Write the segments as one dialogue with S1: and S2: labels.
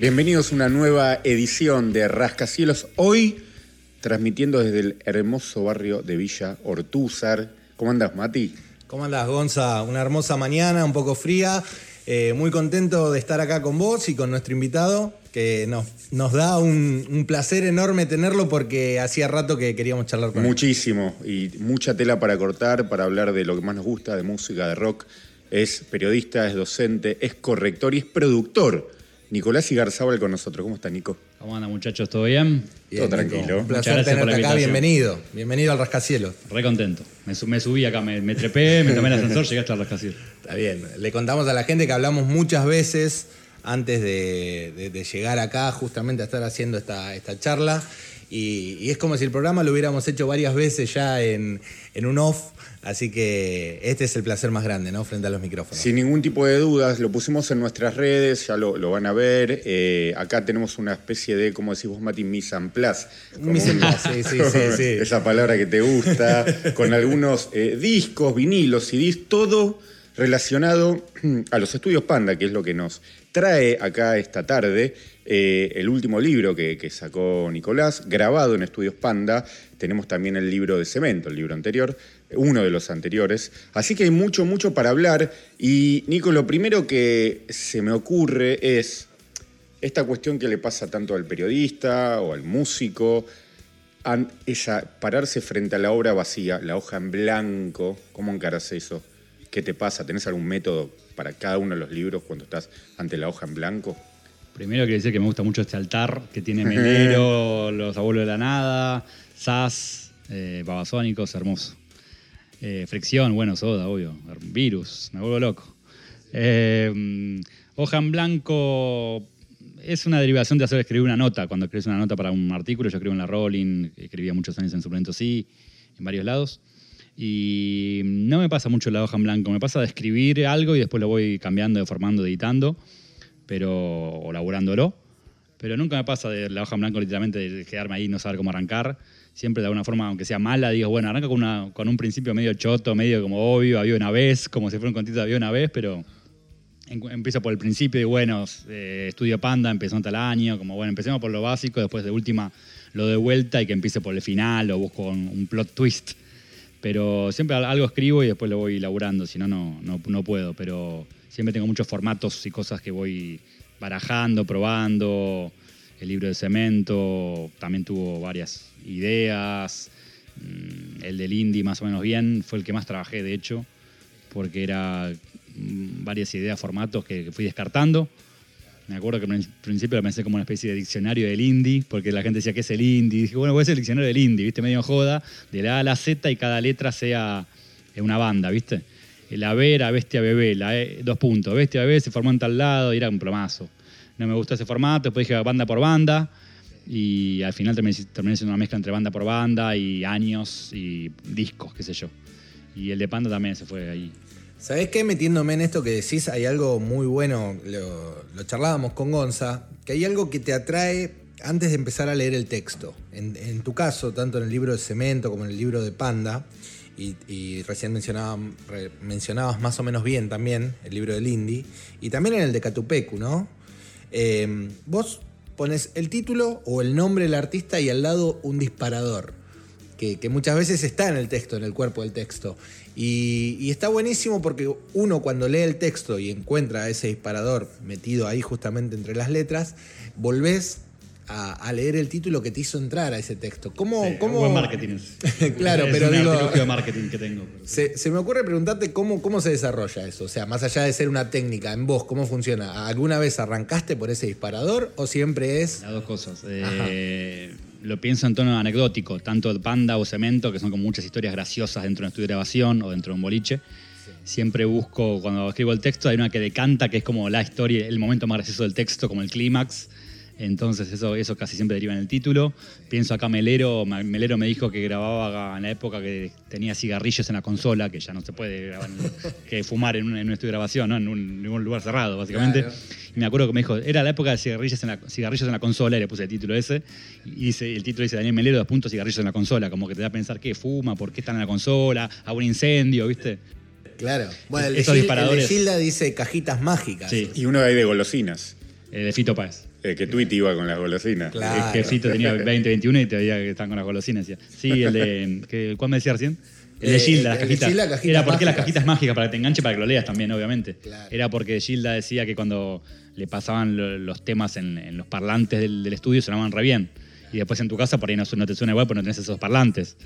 S1: Bienvenidos a una nueva edición de Rascacielos. Hoy transmitiendo desde el hermoso barrio de Villa Ortúzar. ¿Cómo andas, Mati?
S2: ¿Cómo andas, Gonza? Una hermosa mañana, un poco fría. Eh, muy contento de estar acá con vos y con nuestro invitado, que nos, nos da un, un placer enorme tenerlo porque hacía rato que queríamos charlar con él.
S1: Muchísimo y mucha tela para cortar, para hablar de lo que más nos gusta, de música, de rock. Es periodista, es docente, es corrector y es productor. Nicolás Igarzábal con nosotros. ¿Cómo está, Nico?
S3: ¿Cómo anda, muchachos? ¿Todo bien?
S2: Bien,
S1: Todo tranquilo.
S2: Nico. Un placer tenerte acá, bienvenido. Bienvenido al Rascacielos.
S3: Re contento. Me, su- me subí acá, me, me trepé, me tomé el ascensor, llegué hasta el rascacielos.
S2: Está bien. Le contamos a la gente que hablamos muchas veces antes de, de- de llegar acá, justamente a estar haciendo esta, esta charla. Y, y es como si el programa lo hubiéramos hecho varias veces ya en, en un off. Así que este es el placer más grande, ¿no? Frente a los micrófonos.
S1: Sin ningún tipo de dudas, lo pusimos en nuestras redes, ya lo, lo van a ver. Eh, acá tenemos una especie de, como decís vos, Mati, mise en place.
S2: Mise en place, sí, sí, sí, sí.
S1: Esa palabra que te gusta, con algunos eh, discos, vinilos, CDs, todo relacionado a los estudios Panda, que es lo que nos trae acá esta tarde. Eh, el último libro que, sacó Nicolás, grabado en Estudios Panda. Tenemos también el libro de Cemento, el libro anterior, uno de los anteriores. Así que hay mucho, mucho para hablar. Y Nico, lo primero que se me ocurre es esta cuestión que le pasa tanto al periodista o al músico, esa, pararse frente a la obra vacía, la hoja en blanco, ¿cómo encaras eso? ¿Qué te pasa? ¿Tenés algún método para cada uno de los libros cuando estás ante la hoja en blanco?
S3: Primero quiero decir que me gusta mucho este altar que tiene Melero, Los Abuelos de la Nada, Sass, eh, Babasónicos, hermoso. Eh, fricción, bueno, soda, obvio. Virus, me vuelvo loco. Eh, hoja en blanco es una derivación de hacer escribir una nota. Cuando escribes una nota para un artículo, yo escribo en la Rolling, escribía muchos años en Suplemento Sí, en varios lados. Y no me pasa mucho la hoja en blanco, me pasa de escribir algo y después lo voy cambiando, deformando, editando, pero, o laburándolo. Pero nunca me pasa de la hoja en blanco literalmente de quedarme ahí y no saber cómo arrancar. Siempre de alguna forma, aunque sea mala, digo, bueno, arranca con, un principio medio choto, medio como obvio, había una vez, como si fuera un contito había una vez, pero en- empiezo por el principio y bueno, eh, estudio Panda, empezó tal año, como bueno, empecemos por lo básico, después de última lo de vuelta y que empiece por el final o busco un, plot twist. Pero siempre al- algo escribo y después lo voy laburando, si no, no, no puedo. Pero siempre tengo muchos formatos y cosas que voy barajando, probando. El libro de cemento también tuvo varias ideas. Mm, El del indie más o menos bien, fue el que más trabajé de hecho, porque era mm, varias ideas, formatos que, fui descartando. Me acuerdo que al principio lo pensé como una especie de diccionario del indie, porque la gente decía, ¿qué es el indie? Y dije, bueno, voy a ser el diccionario del indie, ¿viste? Medio joda, de la A a la Z y cada letra sea una banda, ¿viste? La B era Bestia Bebé, E, dos puntos. Bestia Bebé se formó en tal lado y era un plomazo. No me gustó ese formato, después dije banda por banda y al final terminé, terminé siendo una mezcla entre banda por banda y años y discos, qué sé yo. Y el de Panda también se fue ahí.
S2: ¿Sabés qué? Metiéndome en esto que decís, hay algo muy bueno, lo, charlábamos con Gonza, que hay algo que te atrae antes de empezar a leer el texto. En tu caso, tanto en el libro de Cemento como en el libro de Panda, y, recién mencionaba- re- mencionabas más o menos bien también el libro del Indy, y también en el de Catupecu, ¿no? Eh, vos pones el título o el nombre del artista y al lado un disparador que, que muchas veces está en el texto, en el cuerpo del texto. Y, y está buenísimo porque uno cuando lee el texto y encuentra ese disparador metido ahí justamente entre las letras, volvés a, a leer el título que te hizo entrar a ese texto. ¿Cómo,
S3: Sí,
S2: cómo-
S3: Buen marketing.
S2: Claro,
S3: Es
S2: pero
S3: un
S2: digo-
S3: de marketing que tengo.
S2: Se, se me ocurre preguntarte cómo, cómo se desarrolla eso. O sea, más allá de ser una técnica en vos, ¿cómo funciona? ¿Alguna vez arrancaste por ese disparador o siempre es...
S3: Las dos cosas. Eh, lo pienso en tono anecdótico, tanto Panda o Cemento, que son como muchas historias graciosas dentro de un estudio de grabación o dentro de un boliche. Siempre busco, cuando escribo el texto, hay una que decanta, que es como la historia, el momento más gracioso del texto, como el clímax. Entonces eso, eso casi siempre deriva en el título. Pienso acá Melero, Melero me dijo que grababa en la época que tenía cigarrillos en la consola, que ya no se puede grabar que fumar en un, en un estudio de grabación, ¿no? en, un, en un lugar cerrado, básicamente.
S2: Claro.
S3: Y me acuerdo que me dijo, era la época de cigarrillos en la, cigarrillos en la consola, y le puse el título ese, y dice, el título dice Daniel Melero, dos puntos, cigarrillos en la consola, como que te da a pensar qué fuma, por qué están en la consola, a un incendio, ¿viste?
S2: Claro. Bueno, el de,
S3: Esos disparadores.
S2: el de Gilda dice cajitas mágicas.
S3: Sí.
S1: Y uno ahí de golosinas.
S3: Eh, de Fito Páez.
S1: Eh, que Tweet iba con las golosinas.
S2: Claro.
S3: El jefito tenía 20, 21 y te veía que estaban con las golosinas. Decía. Sí, el de. que- ¿Cuál me decía recién? El de
S2: Eh,
S3: Gilda, las
S2: el
S3: cajitas.
S2: Gilda, cajitas
S3: Era porque las cajitas mágicas para que te enganche, para que lo leas también, obviamente.
S2: Claro.
S3: Era porque Gilda decía que cuando le pasaban lo- los temas en, en los parlantes del, del estudio sonaban re bien. Y después en tu casa por ahí no, no te suena igual porque no tenés esos parlantes.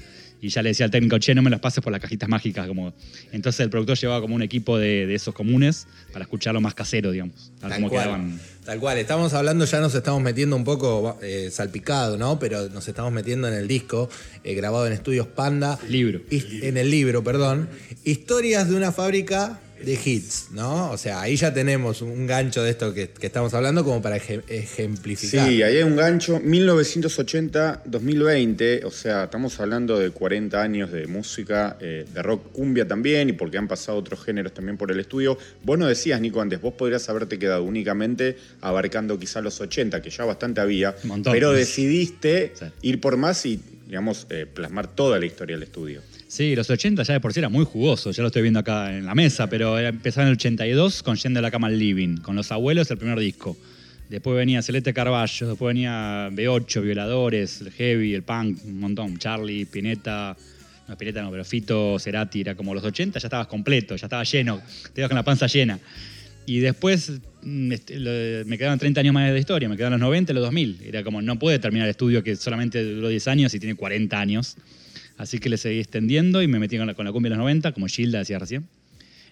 S3: Y ya le decía al técnico, che, no me los pases por las cajitas mágicas. Como... Entonces el productor llevaba como un equipo de, de esos comunes para escucharlo más casero, digamos.
S2: Tal
S3: cómo
S2: cual,
S3: quedaban.
S2: tal cual, estamos hablando, ya nos estamos metiendo un poco eh, salpicado, ¿no? Pero nos estamos metiendo en el disco, eh, grabado en estudios Panda.
S3: Libro.
S2: His- En el libro, perdón. Historias de una fábrica de hits, ¿no? O sea, ahí ya tenemos un gancho de esto que, que estamos hablando como para ejem- ejemplificar.
S1: Sí, ahí hay un gancho. 1980-2020, o sea, estamos hablando de 40 años de música, eh, de rock cumbia también, y porque han pasado otros géneros también por el estudio. Vos no decías, Nico, antes, vos podrías haberte quedado únicamente abarcando quizá los 80, que ya bastante había,
S3: Un montón.
S1: pero decidiste
S3: Sí.
S1: ir por más y, digamos, eh, plasmar toda la historia del estudio.
S3: Sí, los 80 ya de por sí era muy jugoso, ya lo estoy viendo acá en la mesa, pero empezaba en el 82 con Yendo a la cama al living, con Los Abuelos el primer disco. Después venía Celeste Carballo, después venía B8, Violadores, el Heavy, el Punk, un montón, Charlie, Pineta, no Pineta no, pero Fito, Cerati, era como los 80, ya estabas completo, ya estaba lleno, te ibas con la panza llena. Y después mm, este, me quedaban 30 años más de historia, me quedaban los 90 y los 2000. Era como, no puede terminar el estudio que solamente duró 10 años y tiene 40 años. Así que le seguí extendiendo y me metí con la, con la cumbia de los 90, como Gilda decía recién.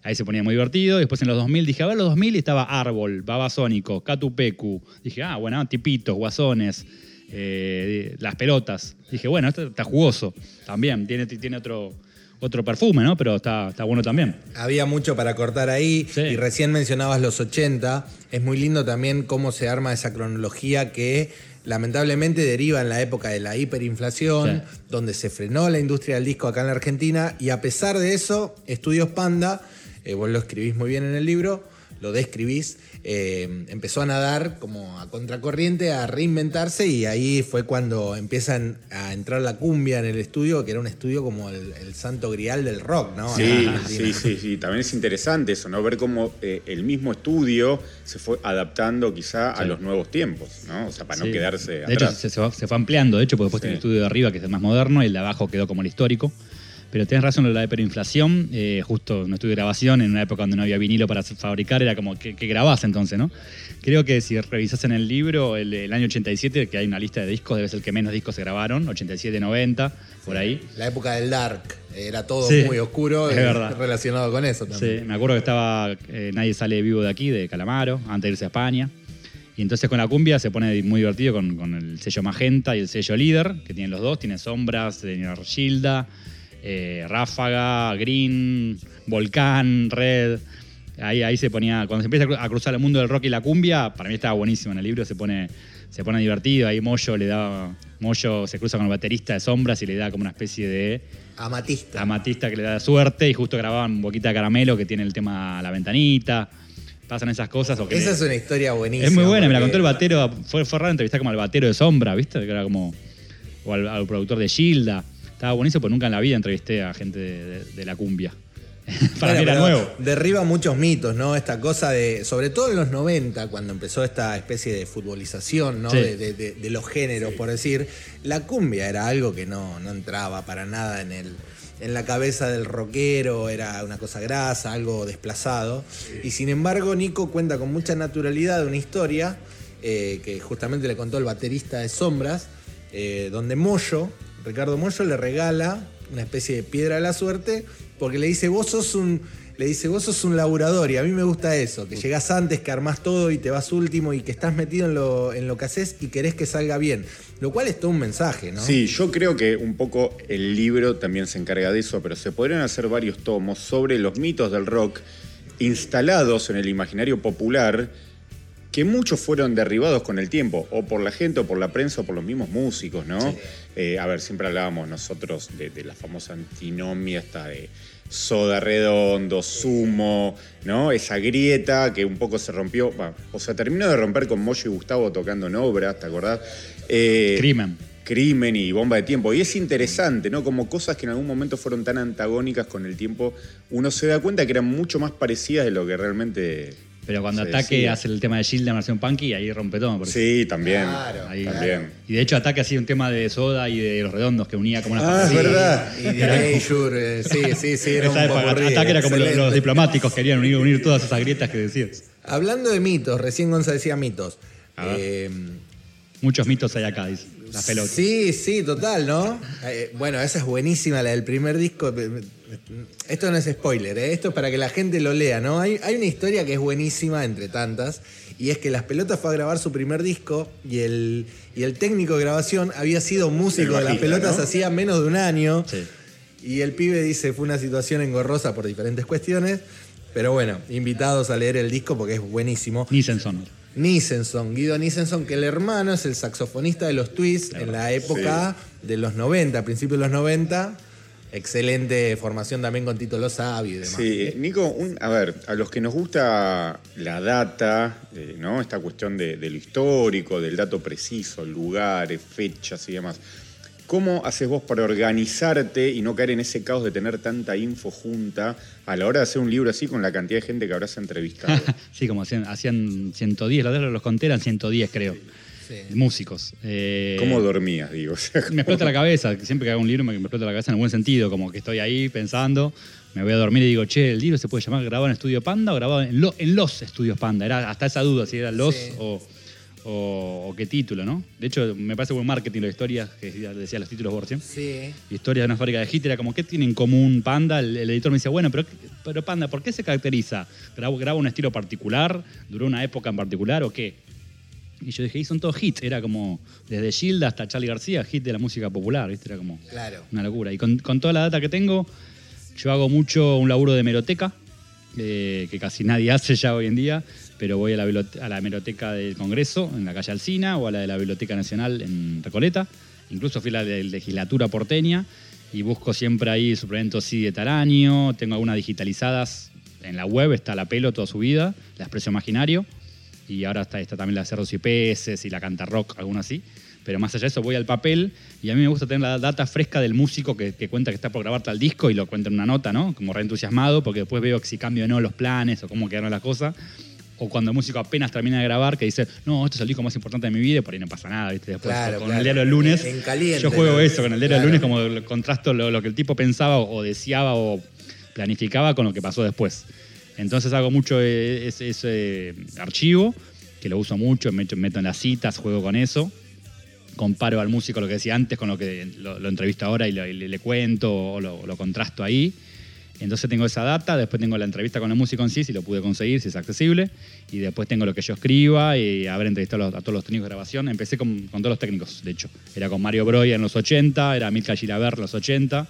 S3: Ahí se ponía muy divertido. Después en los 2000 dije, a ver, los 2000 y estaba Árbol, Babasónico, Catupecu. Dije, ah, bueno, Tipitos, Guasones, eh, Las Pelotas. Dije, bueno, esto está jugoso también. Tiene, tiene otro, otro perfume, ¿no? Pero está, está bueno también.
S2: Había mucho para cortar ahí
S3: Sí.
S2: y recién mencionabas los 80. Es muy lindo también cómo se arma esa cronología que lamentablemente deriva en la época de la hiperinflación,
S3: Sí.
S2: donde se frenó la industria del disco acá en la Argentina y a pesar de eso, Estudios Panda, eh, vos lo escribís muy bien en el libro, lo describís, eh, empezó a nadar como a contracorriente, a reinventarse y ahí fue cuando empiezan a entrar la cumbia en el estudio, que era un estudio como el, el santo grial del rock, ¿no?
S1: Sí, sí, sí, sí. También es interesante eso, ¿no? Ver cómo eh, el mismo estudio se fue adaptando quizá a los nuevos tiempos, ¿no? O sea, para
S3: Sí.
S1: no quedarse
S3: De hecho,
S1: atrás.
S3: se, se fue, se fue ampliando, de hecho, porque después
S1: Sí.
S3: tiene el estudio de arriba, que es el más moderno, y el de abajo quedó como el histórico. Pero tenés razón en lo de la hiperinflación, eh, justo estudio de grabación, en una época donde no había vinilo para fabricar, era como, ¿qué, qué grabás entonces, no? Creo que si revisás en el libro, el, el año 87, que hay una lista de discos, debe ser el que menos discos se grabaron, 87, 90, por ahí.
S2: La época del dark, era todo
S3: Sí,
S2: muy oscuro
S3: es
S2: eh,
S3: verdad.
S2: relacionado con eso
S3: Sí,
S2: también.
S3: me acuerdo que estaba eh, Nadie sale vivo de aquí, de Calamaro, antes de irse a España. Y entonces con la cumbia se pone muy divertido con, con el sello Magenta y el sello Líder, que tienen los dos. Tiene Sombras, tiene Argilda, eh, Ráfaga, Green, Volcán, Red. Ahí, ahí se ponía, cuando se empieza a cru- a cruzar el mundo del rock y la cumbia, para mí estaba buenísimo en el libro, se pone, se pone divertido. Ahí Moyo le da, Moyo se cruza con el baterista de Sombras y le da como una especie de
S2: Amatista.
S3: amatista que le da suerte y justo grababan Boquita de Caramelo que tiene el tema La Ventanita. Pasan esas cosas. O que
S2: Esa
S3: le-
S2: es una historia buenísima.
S3: es muy buena, me la contó el batero. Fue, fue raro entrevistar como al batero de Sombra, ¿viste? Que era como. O al, al productor de Gilda. Estaba buenísimo, porque nunca en la vida entrevisté a gente de, de- de la cumbia. Para
S2: Bueno,
S3: mí era nuevo.
S2: Derriba muchos mitos, ¿no? Esta cosa de, sobre todo en los 90, cuando empezó esta especie de futbolización, ¿no?
S3: Sí.
S2: De, de- de- de los géneros, por decir, la cumbia era algo que no, no entraba para nada en el en la cabeza del rockero, era una cosa grasa, algo desplazado. Y sin embargo, Nico cuenta con mucha naturalidad una historia eh, que justamente le contó el baterista de Sombras, eh, donde Moyo, Ricardo Moyo, le regala una especie de piedra de la suerte porque le dice, vos sos un. Le dice, vos sos un laburador y a mí me gusta eso, que llegás antes, que armás todo y te vas último y que estás metido en lo, en lo que haces y querés que salga bien. Lo cual es todo un mensaje, ¿no?
S1: Sí, yo creo que un poco el libro también se encarga de eso, pero se podrían hacer varios tomos sobre los mitos del rock instalados en el imaginario popular que muchos fueron derribados con el tiempo, o por la gente, o por la prensa, o por los mismos músicos, ¿no? Eh, a ver, siempre hablábamos nosotros de, de la famosa antinomia, esta de soda redondo, sumo, ¿no? Esa grieta que un poco se rompió, bueno, o sea, terminó de romper con Moyo y Gustavo tocando en obras, ¿te acordás? Eh,
S3: Crimen.
S1: crimen y bomba de tiempo. Y es interesante, ¿no? Como cosas que en algún momento fueron tan antagónicas con el tiempo, uno se da cuenta que eran mucho más parecidas de lo que realmente
S3: Pero cuando Ataque hace el tema de Shield en versión punky, ahí rompe todo. porque-
S1: Sí, también.
S2: Claro,
S3: Ahí-
S1: también.
S3: Y de hecho Ataque hacía un tema de Soda y de Los Redondos que unía como una
S1: Ah, es verdad.
S2: Y de Leisure, eh, sí, sí, sí, era un
S3: Ataque era como los, los diplomáticos, querían unir, unir todas esas grietas que decías.
S2: Hablando de mitos, recién Gonza decía mitos. Eh,
S3: Muchos mitos hay acá, dice. Las pelotas.
S2: Sí, sí, total, ¿no? Eh, bueno, esa es buenísima, la del primer disco. Esto no es spoiler, ¿eh? esto es para que la gente lo lea, ¿no? Hay, hay una historia que es buenísima entre tantas, y es que Las Pelotas fue a grabar su primer disco y el, y el técnico de grabación había sido músico de Las Pelotas
S1: ¿no?
S2: hacía menos de un año.
S3: Sí.
S2: Y el pibe dice, fue una situación engorrosa por diferentes cuestiones, pero bueno, invitados a leer el disco porque es buenísimo.
S3: Nissenson.
S2: Nissenson, Guido Nissenson, que el hermano es el saxofonista de los Twists en la época de los 90, principios de los 90. Excelente formación también con Tito Lo Sabio y demás.
S1: Sí, Nico, un- a ver, a los que nos gusta la data, eh, ¿no? Esta cuestión de, de lo histórico, del dato preciso, lugares, fechas y demás. ¿Cómo haces vos para organizarte y no caer en ese caos de tener tanta info junta a la hora de hacer un libro así con la cantidad de gente que habrás entrevistado?
S3: sí, como hacían, hacían 110, los de los conté eran 110 creo.
S2: Sí.
S3: Músicos. Eh,
S1: ¿Cómo dormías, digo? O sea,
S3: Me explota la cabeza, siempre que hago un libro me, me explota la cabeza en el buen sentido, como que estoy ahí pensando, me voy a dormir y digo, che, el libro se puede llamar grabado en Estudio Panda o grabado en, lo- en los Estudios Panda. Era hasta esa duda si era los
S2: Sí.
S3: o, o- o qué título, ¿no? De hecho, me parece buen marketing las historias, que decía, decía los títulos Borges.
S2: Sí.
S3: Historias de una fábrica de hit, era como, ¿qué tiene en común Panda? El, el editor me decía, bueno, pero, pero Panda, ¿por qué se caracteriza? ¿Graba, graba un estilo particular? ¿Duró una época en particular o qué? Y yo dije, y son todos hits, era como desde Gilda hasta Charlie García, hit de la música popular, ¿viste? Era como
S2: Claro.
S3: una locura. Y con, con toda la data que tengo, yo hago mucho un laburo de hemeroteca, eh, que casi nadie hace ya hoy en día, pero voy a la, a la hemeroteca del Congreso, en la calle Alcina, o a la de la Biblioteca Nacional en Recoleta. Incluso fui a la de la legislatura porteña y busco siempre ahí suplementos sí de tal año. Tengo algunas digitalizadas en la web, está la pelo toda su vida, la expreso imaginario. Y ahora está, está también la Cerros y Peces y la Canta Rock, alguna así. Pero más allá de eso, voy al papel y a mí me gusta tener la data fresca del músico que, que cuenta que está por grabar tal disco y lo cuenta en una nota, ¿no? Como re entusiasmado, porque después veo si cambio o no los planes o cómo quedaron las cosas. O cuando el músico apenas termina de grabar, que dice, no, esto es el disco más importante de mi vida, y por ahí no pasa nada, ¿viste? Después,
S2: Claro,
S3: con
S2: claro.
S3: el diario del lunes.
S2: En caliente,
S3: yo juego
S2: ¿no?
S3: eso, con el diario del
S2: Claro.
S3: lunes, como contrasto lo, lo que el tipo pensaba o, o deseaba o planificaba con lo que pasó después. Entonces hago mucho eh, ese, ese archivo, que lo uso mucho, me meto, en las citas, juego con eso. Comparo al músico lo que decía antes con lo que lo, lo entrevisto ahora y, le, cuento o lo, contrasto ahí. Entonces tengo esa data, después tengo la entrevista con el músico en sí, si lo pude conseguir, si es accesible, y después tengo lo que yo escriba y haber entrevistado a, todos los técnicos de grabación. Empecé con, con todos los técnicos, de hecho. Era con Mario Broya en los 80, era Milka Gilaber en los 80,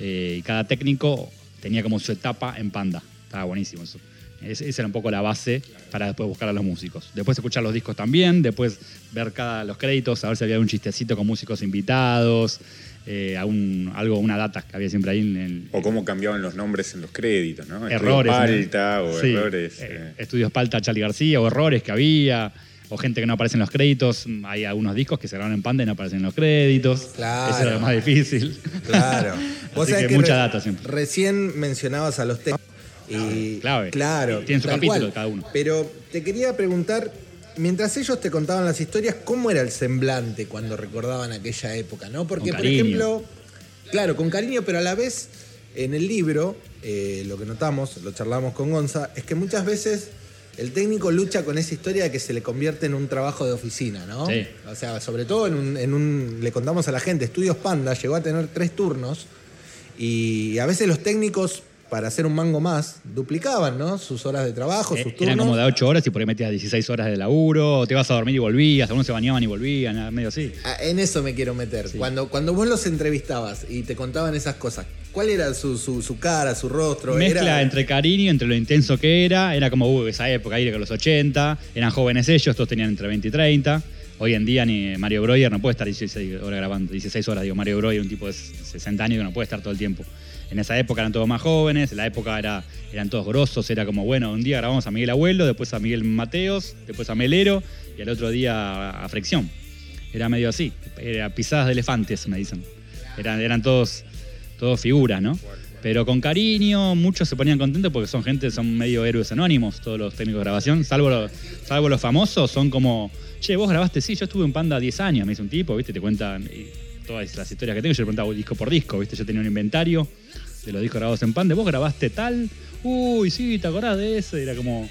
S3: eh, y cada técnico tenía como su etapa en Panda. Estaba buenísimo eso. Es- esa era un poco la base para después buscar a los músicos. Después escuchar los discos también, después ver cada, los créditos, a ver si había un chistecito con músicos invitados, eh, algún- algo, una data que había siempre ahí en el,
S1: O cómo cambiaban los nombres en los créditos, ¿no?
S3: Errores. ¿no?
S1: Palta o
S3: Sí,
S1: errores.
S3: eh,
S1: eh.
S3: Estudios Palta, Charlie García, o errores que había, o gente que no aparece en los créditos. Hay algunos discos que se grabaron en Panda y no aparecen en los créditos.
S2: Claro.
S3: Eso era lo más difícil.
S2: Claro.
S3: Así que mucha data siempre.
S2: Recién mencionabas a los técnicos.
S3: Clave.
S2: Claro.
S3: Tienen su capítulo
S2: cual.
S3: cada uno.
S2: Pero te quería preguntar, mientras ellos te contaban las historias, ¿cómo era el semblante cuando recordaban aquella época? ¿no? Porque, por ejemplo, claro, con cariño, pero a la vez en el libro, eh, lo que notamos, lo charlamos con Gonza, es que muchas veces el técnico lucha con esa historia de que se le convierte en un trabajo de oficina, ¿no?
S3: Sí.
S2: O sea, sobre todo en un, en un- le contamos a la gente, Estudios Panda llegó a tener tres turnos y a veces los técnicos, para hacer un mango más, duplicaban, ¿no? Sus horas de trabajo,
S3: Eh,
S2: sus turnos.
S3: Eran como de 8 horas y por ahí metías 16 horas de laburo, te ibas a dormir y volvías, algunos se bañaban y volvían, medio así.
S2: Ah, En eso me quiero meter. Cuando, cuando vos los entrevistabas y te contaban esas cosas, ¿cuál era su, su- su cara, su rostro?
S3: Mezcla
S2: Era-
S3: entre cariño, entre lo intenso que era, era como uh, esa época, ahí de los 80, eran jóvenes ellos, todos tenían entre 20 y 30. Hoy en día ni Mario Breuer no puede estar 16 horas grabando, 16 horas, digo, Mario Breuer, un tipo de 60 años que no puede estar todo el tiempo. En esa época eran todos más jóvenes, en la época era, eran todos grosos, era como, bueno, un día grabamos a Miguel Abuelo, después a Miguel Mateos, después a Melero y al otro día a, Fricción. Era medio así, era pisadas de elefantes, me dicen. Eran, eran todos, todos figuras, ¿no? Pero con cariño, muchos se ponían contentos porque son gente, son medio héroes anónimos, todos los técnicos de grabación, salvo los, salvo los famosos, son como, che, vos grabaste, sí, yo estuve en Panda 10 años, me dice un tipo, ¿viste? Te cuentan y todas las historias que tengo, yo le preguntaba disco por disco, ¿viste? Yo tenía un inventario de los discos grabados en Panda, vos grabaste tal, uy, sí, ¿te acordás de eso? Y era como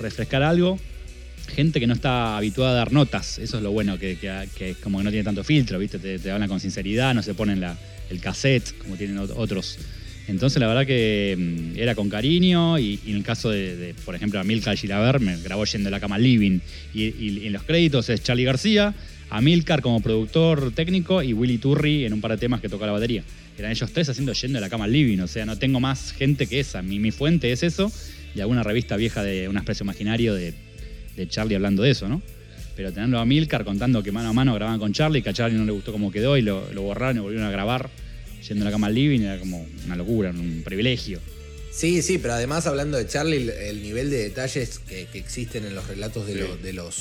S3: refrescar algo. Gente que no está habituada a dar notas, eso es lo bueno, que, que, que como que no tiene tanto filtro, ¿viste? Te, te hablan con sinceridad, no se ponen la, el cassette como tienen ot- otros. Entonces la verdad que mm, era con cariño y, en el caso de, de, por ejemplo, Amilcar Gilaber me grabó yendo a la cama living y, en los créditos es Charlie García, Amilcar como productor técnico y Willy Turri en un par de temas que toca la batería. Eran ellos tres haciendo yendo a la cama living, o sea, no tengo más gente que esa. Mi, mi fuente es eso y alguna revista vieja de un expreso imaginario de, de Charlie hablando de eso, ¿no? Pero tenerlo a Milcar contando que mano a mano grababan con Charlie, que a Charlie no le gustó cómo quedó y lo, lo borraron y volvieron a grabar yendo a la cama al living, era como una locura, un privilegio.
S2: Sí, sí, pero además hablando de Charlie, el, el nivel de detalles que, que existen en los relatos de,
S1: Sí.
S2: los- de los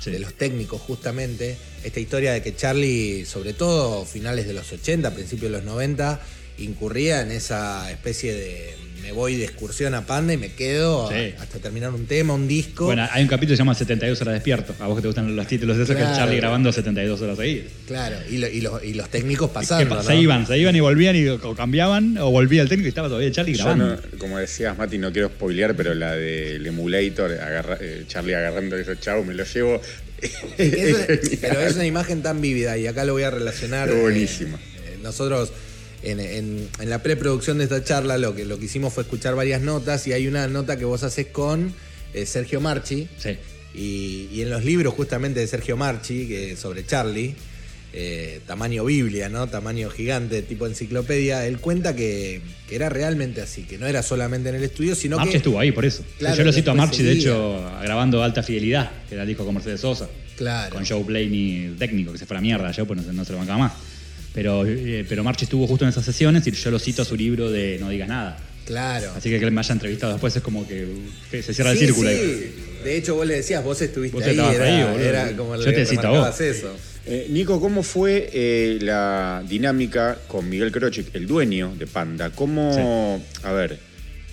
S3: Sí.
S2: de los técnicos justamente, esta historia de que Charlie, sobre todo finales de los 80, principios de los 90, incurría en esa especie de me voy de excursión a Panda y me quedo
S3: Sí.
S2: hasta terminar un tema, un disco.
S3: Bueno, hay un capítulo que se llama 72 horas despierto. A vos que te gustan los títulos de eso, que es Charlie grabando 72 horas seguidas.
S2: Claro, y, lo- y los, y los técnicos
S3: ¿Qué
S2: pasando.
S3: pasa?
S2: ¿no?
S3: Se iban, se iban y volvían y o cambiaban o volvía el técnico y estaba todavía Charlie
S1: Yo
S3: grabando.
S1: no- como decías, Mati, no quiero spoilear, pero la del emulator, agarra- eh, Charlie agarrando eso, chau, me lo llevo.
S2: Pero es una imagen tan vívida y acá lo voy a relacionar.
S1: Qué
S2: eh,
S1: buenísima.
S2: eh, nosotros en, en- en la preproducción de esta charla lo que, lo que hicimos fue escuchar varias notas y hay una nota que vos haces con eh, Sergio Marchi
S3: Sí.
S2: y, y en los libros justamente de Sergio Marchi que sobre Charlie, eh, tamaño Biblia, ¿no? Tamaño gigante, tipo enciclopedia, él cuenta que, que era realmente así, que no era solamente en el estudio, sino
S3: Marchi
S2: que...
S3: estuvo ahí por eso.
S2: Claro,
S3: Yo lo cito a Marchi, de hecho, grabando Alta Fidelidad, que era el disco con Mercedes Sosa.
S2: Claro.
S3: Con Joe Blaney técnico, que se fue a la mierda, yo pues no, no se lo bancaba más. Pero, eh, pero Marchi estuvo justo en esas sesiones y yo lo cito a su libro de No digas nada.
S2: Claro.
S3: Así que que él me haya entrevistado después es como que uh, se cierra el
S2: Sí,
S3: círculo. ahí.
S2: sí. De hecho, vos le decías, vos estuviste
S3: Vos
S2: ahí,
S3: estabas
S2: era,
S3: ahí, boludo.
S2: era como
S3: Yo
S2: le
S3: te cito a vos.
S2: eso.
S1: Eh, Nico, ¿cómo fue eh, la dinámica con Miguel Krochik, el dueño de Panda? ¿Cómo, a ver,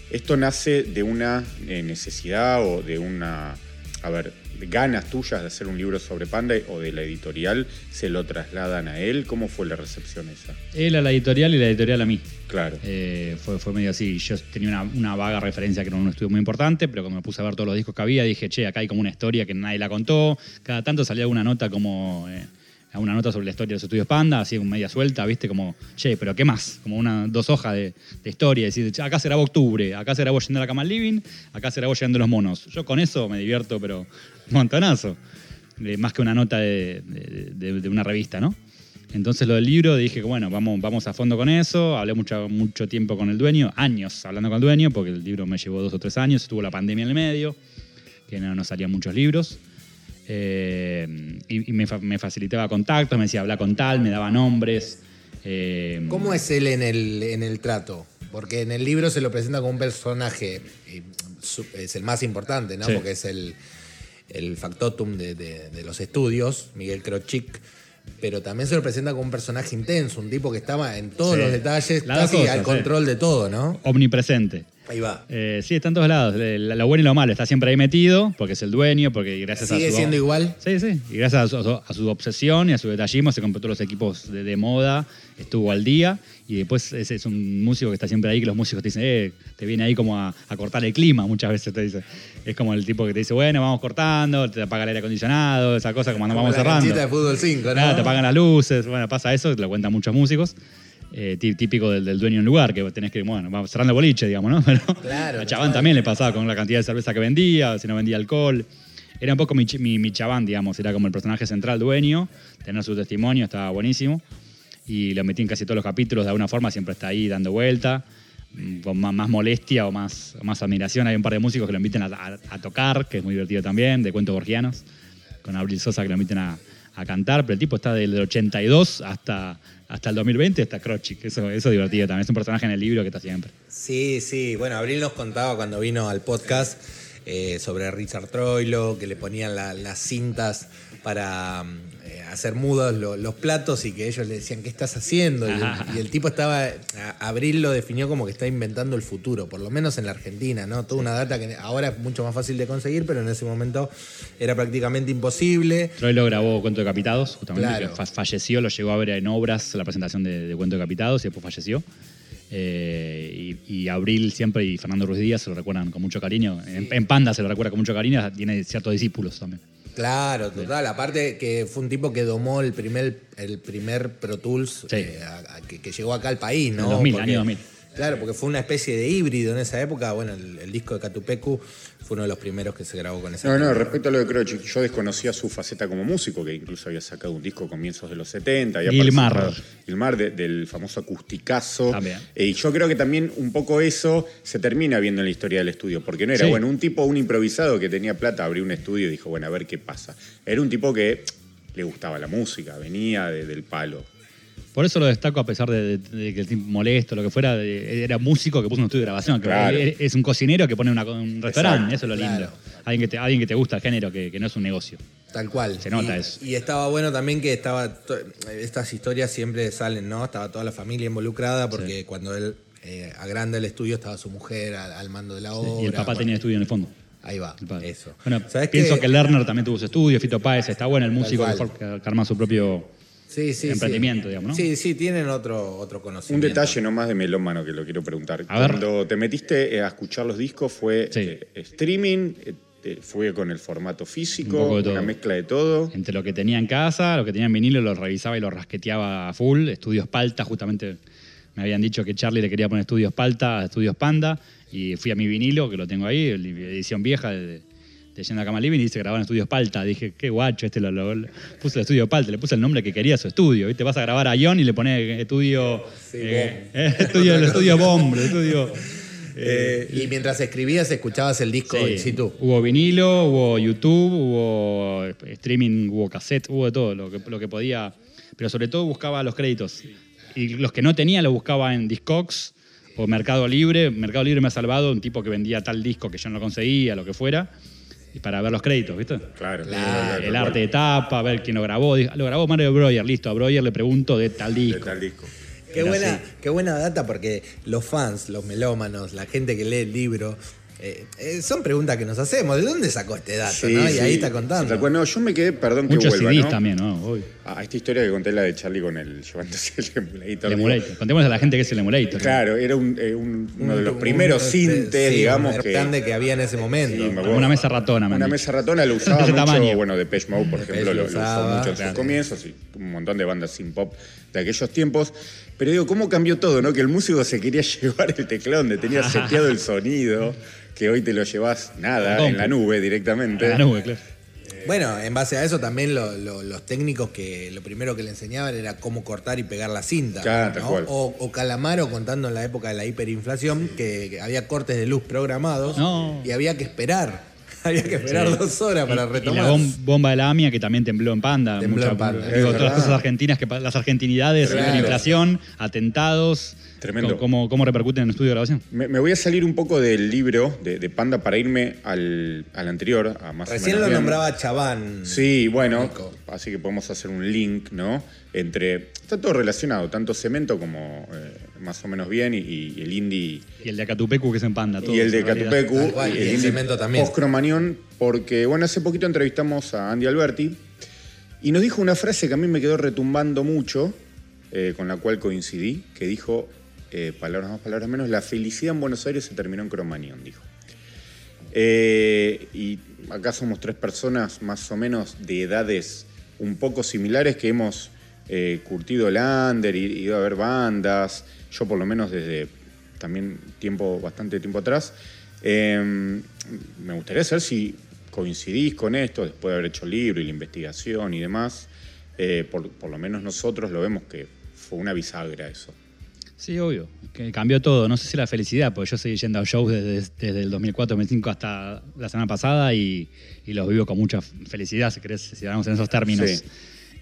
S1: esto nace de una eh, necesidad o de una, a ver, ganas tuyas de hacer un libro sobre Panda o de la editorial se lo trasladan a él? ¿Cómo fue la recepción esa?
S3: Él a la editorial y la editorial a mí.
S1: Claro.
S3: Eh, fue, fue medio así. Yo tenía una, una vaga referencia que era un estudio muy importante, pero cuando me puse a ver todos los discos que había, dije, che, acá hay como una historia que nadie la contó. Cada tanto salía alguna nota como. eh, alguna nota sobre la historia de los estudios Panda, así media suelta, ¿viste? Como, che, pero ¿qué más? Como una, dos hojas de, de historia. Decir, "Che, acá se grabó octubre, acá se grabó yendo a la cama al living, acá se grabó llegando los monos. Yo con eso me divierto, pero montonazo. Eh, más que una nota de, de- de- de una revista, ¿no? Entonces lo del libro dije bueno, vamos, vamos a fondo con eso. Hablé mucho, mucho tiempo con el dueño, años hablando con el dueño, porque el libro me llevó dos o tres años, estuvo la pandemia en el medio, que no nos salían muchos libros. Eh, y y me, fa- me facilitaba contactos, me decía habla con tal, me daba nombres. eh,
S2: ¿Cómo es él en el, en el trato? Porque en el libro se lo presenta como un personaje, es el más importante, ¿no?
S3: Sí.
S2: Porque es el, el factotum de, de- de los estudios, Miguel Krochik. Pero también se lo presenta como un personaje intenso, un tipo que estaba en todos
S3: Sí.
S2: los detalles, casi al
S3: sí.
S2: control de todo, ¿no?
S3: Omnipresente.
S2: Ahí va.
S3: Eh, sí, está en todos lados. Eh, Lo bueno y lo malo. Está siempre ahí metido, porque es el dueño, porque gracias a
S2: ¿Sigue
S3: su...
S2: siendo igual?
S3: Sí, sí. Y gracias a su, a su obsesión y a su detallismo se compró todos los equipos de, de moda, estuvo al día y después es, es un músico que está siempre ahí, que los músicos te dicen, eh, te viene ahí como a, a cortar el clima, muchas veces te dice. Es como el tipo que te dice, bueno, vamos cortando, te apaga el aire acondicionado, esa cosa como
S2: Como
S3: vamos
S2: la
S3: cerrando.
S2: de fútbol 5, ¿no?
S3: Nada, te apagan las luces, bueno, pasa eso, te lo cuentan muchos músicos. Eh, tí- típico del, del dueño en lugar, que tenés que, bueno, cerrando boliche, digamos, ¿no? Pero
S2: Claro,
S3: a Chabán
S2: total.
S3: también le pasaba con la cantidad de cerveza que vendía, si no vendía alcohol. Era un poco mi, mi, mi Chabán, digamos, era como el personaje central dueño, tener su testimonio, estaba buenísimo. Y lo metí en casi todos los capítulos, de alguna forma siempre está ahí dando vuelta, mm, con más, molestia o más, más admiración. Hay un par de músicos que lo inviten a, a- a tocar, que es muy divertido también, de cuentos borgianos, con Abril Sosa que lo inviten a, a cantar, pero el tipo está del 82 hasta, hasta el 2020, hasta Krochik, eso, eso es divertido también, es un personaje en el libro que está siempre.
S2: Sí, sí. Bueno, Abril nos contaba cuando vino al podcast eh, sobre Richard Troilo, que le ponían la- las cintas para hacer mudos lo- los platos y que ellos le decían, ¿qué estás haciendo? Y, el- y el tipo estaba, a- Abril lo definió como que está inventando el futuro, por lo menos en la Argentina, ¿no? Toda una data que ahora es mucho más fácil de conseguir, pero en ese momento era prácticamente imposible.
S3: Troy lo grabó Cuento Decapitados, justamente,
S2: Claro.
S3: que falleció, lo llegó a ver en obras la presentación de, de Cuento Decapitados y después falleció. Eh, y, y Abril siempre y Fernando Ruiz Díaz se lo recuerdan con mucho cariño. En, en Panda se lo recuerda con mucho cariño, tiene ciertos discípulos también.
S2: Claro, total. Aparte que fue un tipo que domó el primer, el primer Pro Tools
S3: Sí.
S2: eh, a- a- que, que llegó acá al país, ¿no?
S3: En el 2000,
S2: Porque-
S3: año 2000.
S2: Claro, porque fue una especie de híbrido en esa época. Bueno, el, el disco de Catupecu fue uno de los primeros que se grabó con esa
S1: No, no, respecto a lo de Croce, yo desconocía su faceta como músico, que incluso había sacado un disco a comienzos de los 70. había
S3: Gilmar.
S1: participado- Gilmar, de- del famoso acusticazo.
S3: También.
S1: Eh, y yo creo que también un poco eso se termina viendo en la historia del estudio, porque no era,
S3: Sí.
S1: bueno, un tipo, un improvisado que tenía plata, abrió un estudio y dijo, bueno, a ver qué pasa. Era un tipo que le gustaba la música, venía de- del palo.
S3: Por eso lo destaco a pesar de, de- de que el tipo molesto, lo que fuera, de- era músico que puso un estudio de grabación. que
S1: Claro.
S3: es, es un cocinero que pone una- un restaurante, eso es lo lindo.
S2: Claro.
S3: Alguien, que te, alguien que te gusta el género, que, que no es un negocio.
S2: Tal cual.
S3: Se nota
S2: y,
S3: eso.
S2: Y estaba bueno también que estaba. to- Estas historias siempre salen, ¿no? Estaba toda la familia involucrada porque cuando él eh, agranda el estudio estaba su mujer al, al mando de la obra.
S3: y el papá
S2: bueno,
S3: tenía estudio en el fondo.
S2: Ahí va,
S3: el padre.
S2: eso.
S3: Bueno,
S2: ¿Sabés
S3: pienso
S2: qué?
S3: que Lerner también tuvo su estudio, Fito Páez, está bueno el músico
S2: cual.
S3: mejor que, que arma su propio
S2: Sí, sí,
S3: emprendimiento,
S2: sí.
S3: digamos, ¿no?
S2: Sí, sí, tienen otro, otro
S1: Un
S2: conocimiento.
S1: detalle nomás de melómano que lo quiero preguntar.
S3: A ver.
S1: Cuando te metiste eh, a escuchar los discos, ¿fue
S3: Sí.
S1: eh, streaming? Eh, ¿Fue con el formato físico?
S3: Un poco de todo.
S1: ¿Una mezcla de todo?
S3: entre lo que tenía en casa, lo que tenía en vinilo, lo revisaba y lo rasqueteaba a full. Estudios Palta, justamente me habían dicho que Charlie le quería poner Estudios Palta a Estudios Panda. Y fui a mi vinilo, que lo tengo ahí, edición vieja de, de Yendo a Cama Living, y dice grabar en Estudios Palta. Dije, qué guacho, este lo, lo- lo- puse el Estudio Palta, le puse el nombre que quería a su estudio. ¿viste? Vas a grabar a Ion y le pones estudio. eh, eh, estudio el estudio Bomb, el estudio.
S2: Eh, y mientras escribías, escuchabas el disco
S3: Sí.
S2: in situ.
S3: Hubo vinilo, hubo YouTube, hubo streaming, hubo cassette, hubo de todo lo que, lo que podía. Pero sobre todo buscaba los créditos. Y los que no tenía los buscaba en Discogs o Mercado Libre. Mercado Libre me ha salvado un tipo que vendía tal disco que yo no lo conseguía, lo que fuera. Y para ver los créditos, ¿viste?
S1: Claro.
S2: Claro,
S3: el arte de tapa, ver quién lo grabó. Lo grabó Mario Breuer, listo. A Breuer le pregunto de tal
S1: De
S3: disco.
S1: tal disco.
S2: Qué
S3: Era
S2: buena,
S3: así.
S2: qué buena data porque los fans, los melómanos, la gente que lee el libro, eh, eh, son preguntas que nos hacemos. ¿De dónde sacó este dato?
S1: Sí,
S2: no? Y
S1: sí.
S2: ahí está contando.
S1: No, yo me quedé, perdón que
S3: Muchos
S1: vuelva,
S3: CDs
S1: ¿no?
S3: también, ¿no? Obvio.
S1: A esta historia que conté, la de Charlie con el llevándose el emulator.
S3: El emulator. Contémosle a la gente que es el emulator.
S1: Claro, era un, eh, un- uno de los primeros sintes,
S2: sí,
S1: digamos,
S2: un
S1: que...
S2: grande que había en ese momento.
S1: Sí, me acuerdo.
S3: Una mesa ratona, me han
S1: Una
S3: dicho.
S1: mesa ratona lo usaba mucho,
S3: tamaño.
S1: bueno, de Mode, por ejemplo,
S2: lo
S1: usó
S2: usaba,
S1: mucho en sus
S2: claro.
S1: comienzos y un montón de bandas sin pop de aquellos tiempos. Pero digo, ¿cómo cambió todo, no? Que el músico se quería llevar el teclado donde tenía seteado el sonido, que hoy te lo llevas nada, en la nube directamente.
S3: En la nube, claro.
S2: Bueno, en base a eso también lo- lo- los técnicos que lo primero que le enseñaban era cómo cortar y pegar la cinta. O, o Calamaro contando en la época de la hiperinflación que, que había cortes de luz programados
S3: No.
S2: y había que esperar. había que esperar
S3: Sí.
S2: dos horas para
S3: Y- y
S2: retomar.
S3: la bom- bomba de la AMIA que también tembló en Panda.
S2: Tembló en Panda,
S3: digo, todas cosas argentinas, que, las argentinidades,
S2: Claro.
S3: inflación, atentados.
S1: Tremendo.
S3: ¿Cómo, cómo repercuten en el estudio de grabación?
S1: Me, me voy a salir un poco del libro de, de Panda para irme al, al anterior, a más
S2: Recién lo
S1: bien.
S2: nombraba Chaván.
S1: Sí, bueno,
S2: Nico.
S1: así que podemos hacer un link, ¿no? Entre. Está todo relacionado, tanto cemento como eh, más o menos bien, y, y el indie.
S3: Y el de Acatupecu, que es en Panda. todo,
S1: y el de
S3: en realidad.
S1: Catupecu,
S2: Tal cual, y el cemento también.
S1: post-cromañón, porque, bueno, hace poquito entrevistamos a Andy Alberti y nos dijo una frase que a mí me quedó retumbando mucho, eh, con la cual coincidí, que dijo, eh, palabras más, palabras menos, la felicidad en Buenos Aires se terminó en Cromañón, dijo. Eh, y acá somos tres personas más o menos de edades un poco similares que hemos eh, curtido el under, ido a ver bandas, yo por lo menos desde también tiempo, bastante tiempo atrás. Eh, me gustaría saber si coincidís con esto, después de haber hecho el libro y la investigación y demás. Por, por lo menos nosotros lo vemos que fue una bisagra eso.
S3: Sí, obvio. Que cambió todo. No sé si la felicidad, porque yo seguí yendo a shows desde, desde el 2004-2005 hasta la semana pasada y, y los vivo con mucha felicidad, si querés, si hablamos en esos términos.
S1: Sí.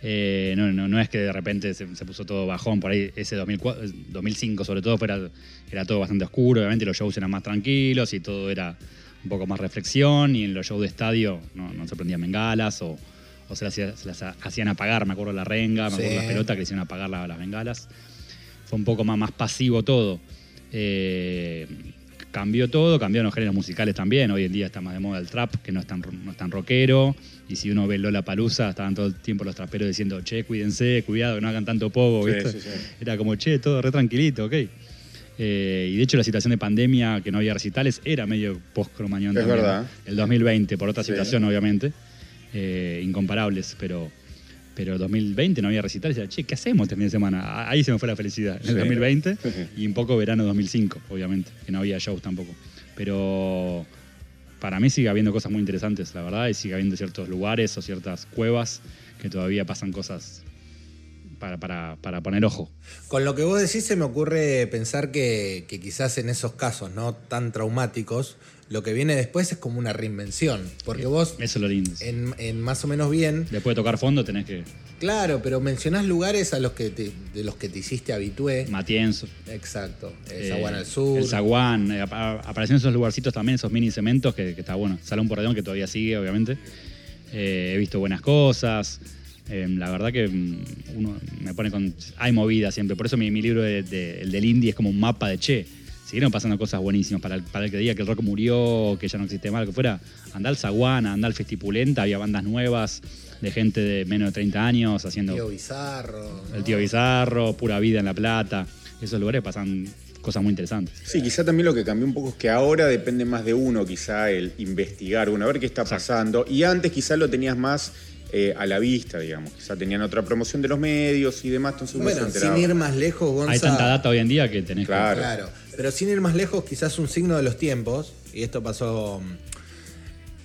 S3: Eh, no, no, no es que de repente se, se puso todo bajón por ahí. Ese 2004, 2005 sobre todo era todo bastante oscuro. Obviamente los shows eran más tranquilos y todo era un poco más reflexión. Y en los shows de estadio no, no se prendían bengalas o, o se las, se las hacían apagar, me acuerdo la renga, me acuerdo
S2: Sí.
S3: las pelotas que le hicieron apagar la- las bengalas. Fue un poco más, más pasivo todo. Eh, cambió todo, cambiaron los géneros musicales también. Hoy en día está más de moda el trap, que no es tan, no es tan rockero. Y si uno ve Lola Palusa, estaban todo el tiempo los traperos diciendo, che, cuídense, cuidado, que no hagan tanto pogo,
S1: Sí,
S3: ¿viste?
S1: sí, sí.
S3: Era como, che, todo re tranquilito, ok. Eh, y de hecho la situación de pandemia, que no había recitales, era medio post-cromañón
S1: Es
S3: también.
S1: verdad.
S3: El 2020, por otra situación, obviamente. eh, incomparables, pero... Pero 2020 no había recitales, y era, che, ¿qué hacemos este fin de semana? Ahí se me fue la felicidad, en el
S1: Sí.
S3: 2020 y un poco verano 2005, obviamente, que no había shows tampoco. Pero para mí sigue habiendo cosas muy interesantes, la verdad, y sigue habiendo ciertos lugares o ciertas cuevas que todavía pasan cosas para, para, para poner ojo.
S2: Con lo que vos decís se me ocurre pensar que, que quizás en esos casos no tan traumáticos, lo que viene después es como una reinvención. Porque vos,
S3: Eso es lo lindo.
S2: en, en más o menos bien,
S3: Después de tocar fondo tenés que...
S2: claro, pero mencionás lugares a los que te- de los que te hiciste habitué.
S3: Matienzo.
S2: Exacto. El
S3: eh,
S2: Zaguán al sur.
S3: El Zaguán. eh, apa- aparecieron esos lugarcitos también, esos mini cementos que, que está bueno. Salón Porredón que todavía sigue, obviamente. Eh, he visto buenas cosas. Eh, la verdad que mm, uno me pone con... Hay movida siempre. Por eso mi, mi libro, de- de- el del indie, es como un mapa de che. Siguieron pasando cosas buenísimas para el, para el que diga que el rock murió, que ya no existe más, lo que fuera. Andá al Zaguán, andá al Festipulenta, había bandas nuevas de gente de menos de 30 años haciendo...
S2: Tío Bizarro.
S3: El
S2: ¿no?
S3: tío Bizarro, Pura Vida en La Plata. Esos lugares pasan cosas muy interesantes.
S1: Sí, quizá también lo que cambió un poco es que ahora depende más de uno, quizá el investigar, uno, a ver qué está pasando. Y antes quizá lo tenías más eh, a la vista, digamos. Quizá tenían otra promoción de los medios y demás, entonces uno se
S2: Bueno,
S1: enteraba.
S2: sin ir más lejos, Gonza.
S3: Hay tanta data hoy en día que tenés
S1: Claro.
S2: Claro, pero sin ir más lejos, quizás un signo de los tiempos, y esto pasó... mm,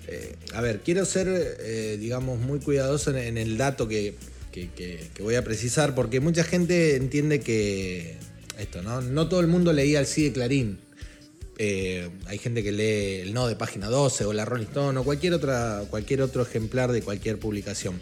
S2: eh, a ver, quiero ser, eh, digamos, muy cuidadoso en, el dato que- que voy a precisar, porque mucha gente entiende que esto, ¿no? No todo el mundo leía el sí de Clarín. Eh, hay gente que lee el no de página 12 o la Rolling Stone o cualquier, otra, cualquier otro ejemplar de cualquier publicación.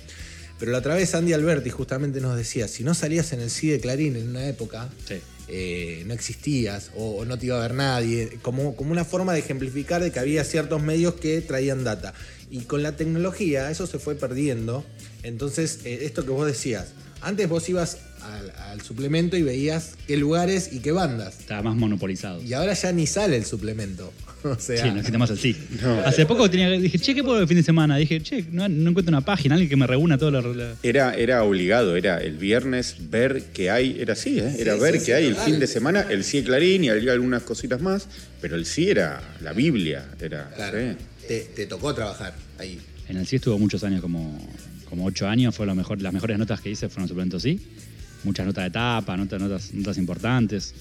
S2: Pero la otra vez Andy Alberti justamente nos decía, si no salías en el sí de Clarín en una época,
S3: Sí.
S2: Eh, no existías o, no te iba a ver nadie, como, como una forma de ejemplificar de que había ciertos medios que traían data. Y con la tecnología eso se fue perdiendo. Entonces, eh, esto que vos decías, antes vos ibas al, al suplemento y veías qué lugares y qué bandas.
S3: Estaba más monopolizado.
S2: Y ahora ya ni sale el suplemento. O sea,
S3: Sí, no existe más el sí.
S1: No.
S3: Hace poco tenía, dije, che, ¿qué puedo el fin de semana? Dije, che, no, no encuentro una página, alguien que me reúna todo lo. lo-
S1: Era, era obligado, era el viernes ver qué hay, era así, ¿eh? era
S2: Sí,
S1: ver
S2: sí,
S1: qué
S2: sí,
S1: hay el fin de semana, el sí de Clarín y había algunas cositas más, pero el sí era la Biblia, era...
S2: claro,
S1: sí.
S2: te, te tocó trabajar ahí.
S3: En el sí estuvo muchos años, como, como ocho años. Fue lo mejor, las mejores notas que hice fueron suplemento sí. Muchas notas de tapa, notas, notas, notas importantes.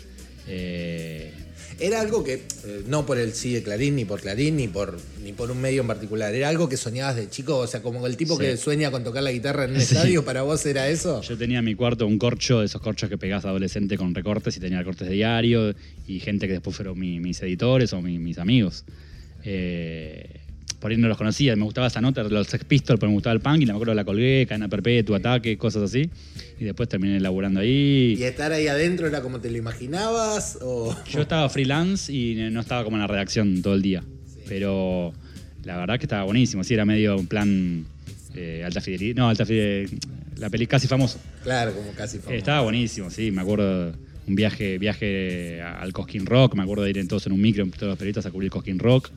S3: Eh,
S2: Era algo que, eh, no por el sí de Clarín, ni por Clarín, ni por, ni por un medio en particular, era algo que soñabas de chico, o sea, como el tipo
S3: Sí.
S2: que sueña con tocar la guitarra en un
S3: Sí.
S2: estadio, ¿para vos era eso?
S3: Yo tenía en mi cuarto un corcho, de esos corchos que pegás adolescente con recortes y tenía recortes de diario y gente que después fueron mi- mis editores o mi- mis amigos. Eh, por ahí no los conocía, me gustaba esa nota, los Sex Pistols, pero me gustaba el punk y la me acuerdo la colgué, cadena perpetua, ataque, cosas así. Y después terminé laburando ahí.
S2: ¿Y estar ahí adentro era como te lo imaginabas? O...
S3: Yo estaba freelance y no estaba como en la redacción todo el día. Pero la verdad que estaba buenísimo. Sí, era medio un plan eh, alta fidelidad. No, alta fidelidad. La peli casi famoso.
S2: Claro, como casi famoso.
S3: Estaba buenísimo, sí. Me acuerdo un viaje, viaje al Cosquín Rock. Me acuerdo de ir en todos en un micro, todos los periodistas a cubrir el Cosquín Rock.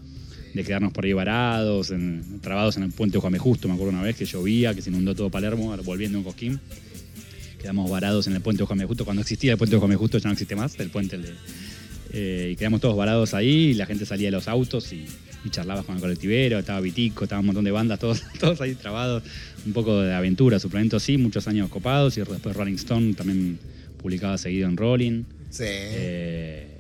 S3: De quedarnos por ahí varados, en- trabados en el puente Juan. Justo. Me acuerdo una vez que llovía, que se inundó todo Palermo, volviendo en Cosquín. Quedamos varados en el puente Juan. Justo. Cuando existía el puente de Juan. Justo ya no existe más, el puente el de, eh, y quedamos todos varados ahí, y la gente salía de los autos y, y charlabas con el colectivero, estaba Vitico, estaba un montón de bandas, todos, todos ahí trabados. Un poco de aventura, suplemento sí, muchos años copados, y después Rolling Stone también publicaba seguido en Rolling.
S2: Sí.
S3: Eh,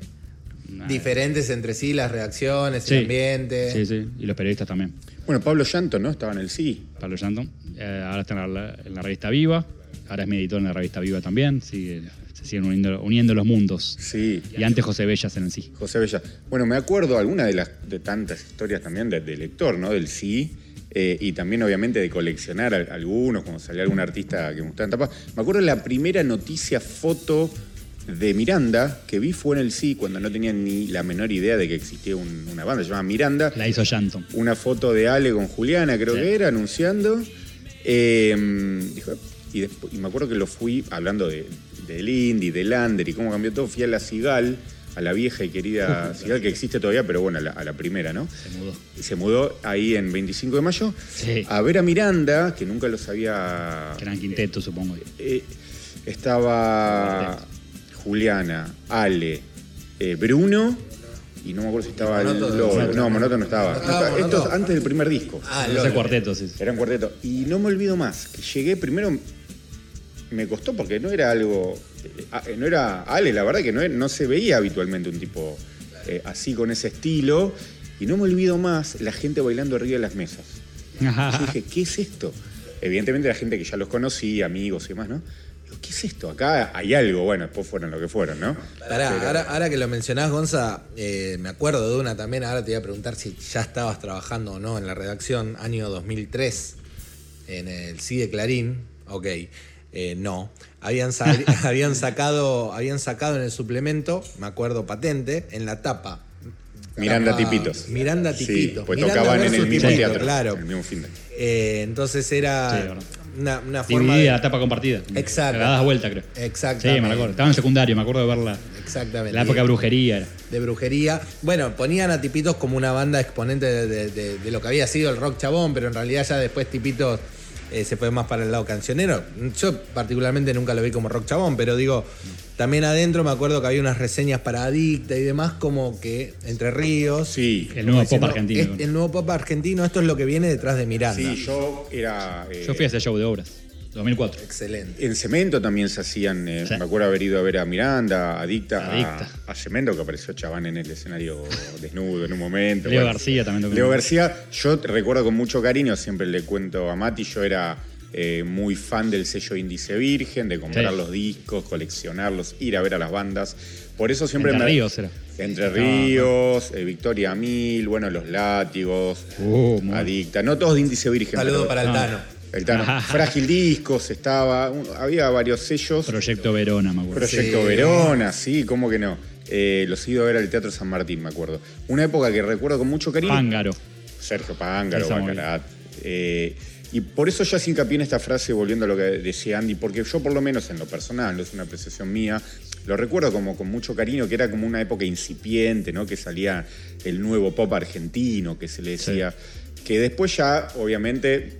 S2: Diferentes entre sí, las reacciones,
S3: Sí.
S2: el ambiente.
S3: Sí, sí, y los periodistas también.
S1: Bueno, Pablo Llanto, ¿no? Estaba en el sí.
S3: Pablo Llanton. Eh, ahora está en la, en la revista Viva, ahora es mi editor en la revista Viva también, sigue- se siguen uniendo, uniendo los mundos.
S1: Sí.
S3: Y antes José Bellas en el sí.
S1: José Bella. Bueno, me acuerdo alguna de las de tantas historias también de, de lector, ¿no? Del sí. eh, y también, obviamente, de coleccionar al- algunos, cuando salía algún artista que me gustaba en tapa. Me acuerdo la primera noticia foto de Miranda que vi fue en el sí, cuando no tenía ni la menor idea de que existía un- una banda, se llama Miranda.
S3: La hizo Llanton.
S1: Una foto de Ale con Juliana, creo
S3: Sí.
S1: que era, anunciando. Eh, dijo, y, despu- y me acuerdo que lo fui hablando de, del indie, del under y cómo cambió todo. Fui a la Cigal, a la vieja y querida Cigal que existe todavía, pero bueno, a la, a la primera, ¿no?
S3: Se mudó.
S1: Y se mudó ahí en 25 de mayo
S3: Sí.
S1: a ver a Miranda, que nunca los había.
S3: Que eran quinteto, supongo.
S1: Eh, estaba Juliana, Ale, eh, Bruno. Y no me acuerdo si estaba el
S2: Monoto-
S1: Lolo.
S2: Monoto.
S1: No, Monoto no estaba.
S2: No estaba
S1: Esto es antes del primer disco.
S2: Ah,
S3: Ese cuarteto, sí.
S1: Era un cuarteto. Y no me olvido más, que llegué primero, me costó porque no era algo, eh, no era Ale, la verdad que no, no se veía habitualmente un tipo eh, así con ese estilo. Y no me olvido más la gente bailando arriba de las mesas. Yo dije, ¿qué es esto? Evidentemente la gente que ya los conocía, amigos y demás, ¿no? ¿Qué es esto? Acá hay algo, bueno, después fueron lo que fueron, ¿no?
S2: Pará,
S1: Pero-
S2: ahora, ahora que lo mencionás, Gonza, eh, me acuerdo de una también, ahora te voy a preguntar si ya estabas trabajando o no en la redacción, año 2003, en el CIDE Clarín, ok, eh, no. Habían, habían, sacado, habían sacado en el suplemento, me acuerdo patente, en la tapa.
S1: Miranda
S2: Tapa-
S1: Tipitos.
S2: Miranda
S1: Sí,
S2: Tipitos.
S1: pues
S2: Miranda
S1: tocaban en el mismo
S2: Tipitos,
S1: teatro.
S2: Claro.
S1: En el mismo fin de.
S2: Eh, entonces
S3: Sí,
S2: era
S3: verdad.
S2: Una, una forma
S3: Dividida,
S2: de...
S3: la tapa compartida.
S2: Exacto.
S3: La das vuelta, creo.
S2: Exactamente.
S3: Sí, me acuerdo. Estaba en secundario, me acuerdo de verla.
S2: Exactamente.
S3: La época de brujería era.
S2: de brujería. Bueno, ponían a Tipitos como una banda exponente de, de- de- de lo que había sido el rock chabón, pero en realidad ya después Tipitos eh, se fue más para el lado cancionero. Yo particularmente nunca lo vi como rock chabón, pero digo, también adentro me acuerdo que había unas reseñas para Adicta y demás, como que Entre Ríos.
S1: Sí,
S3: El nuevo
S2: diciendo,
S3: pop argentino.
S2: "Es- el nuevo pop argentino, esto es lo que viene detrás de Miranda.
S1: sí, yo era. eh,
S3: Yo fui a ese show de obras, 2004.
S2: Excelente.
S1: En Cemento también se hacían, eh,
S3: Sí.
S1: me acuerdo haber ido a ver a Miranda, Adicta,
S3: Adicta.
S1: A, a Cemento, que apareció Chabán en el escenario desnudo en un momento.
S3: Leo García también.
S1: Leo García, yo te recuerdo con mucho cariño, siempre le cuento a Mati, yo era eh, muy fan del sello Índice Virgen, de comprar
S3: Sí.
S1: los discos, coleccionarlos, ir a ver a las bandas. Por eso siempre
S3: Entre
S1: me...
S3: Ríos era.
S1: Entre Ríos, eh, Victoria Mil, bueno, Los Látigos,
S3: Uh,
S1: Adicta, no todos de Índice Virgen.
S2: Saludo
S1: pero-
S2: para el
S3: no.
S2: Tano.
S1: el Tano. Frágil Discos estaba, un- había varios sellos.
S3: Proyecto Verona, me acuerdo.
S1: Proyecto
S2: Sí.
S1: Verona, sí, ¿cómo que no? Eh, los he ido a ver al Teatro San Martín, me acuerdo. Una época que recuerdo con mucho cariño.
S3: Pángaro.
S1: Sergio Pángaro, Bacarat. Eh, y por eso yo hincapié en esta frase, volviendo a lo que decía Andy, porque yo por lo menos en lo personal, no es una apreciación mía, lo recuerdo como con mucho cariño, que era como una época incipiente, ¿no? Que salía el nuevo pop argentino, que se le decía, que después ya, obviamente,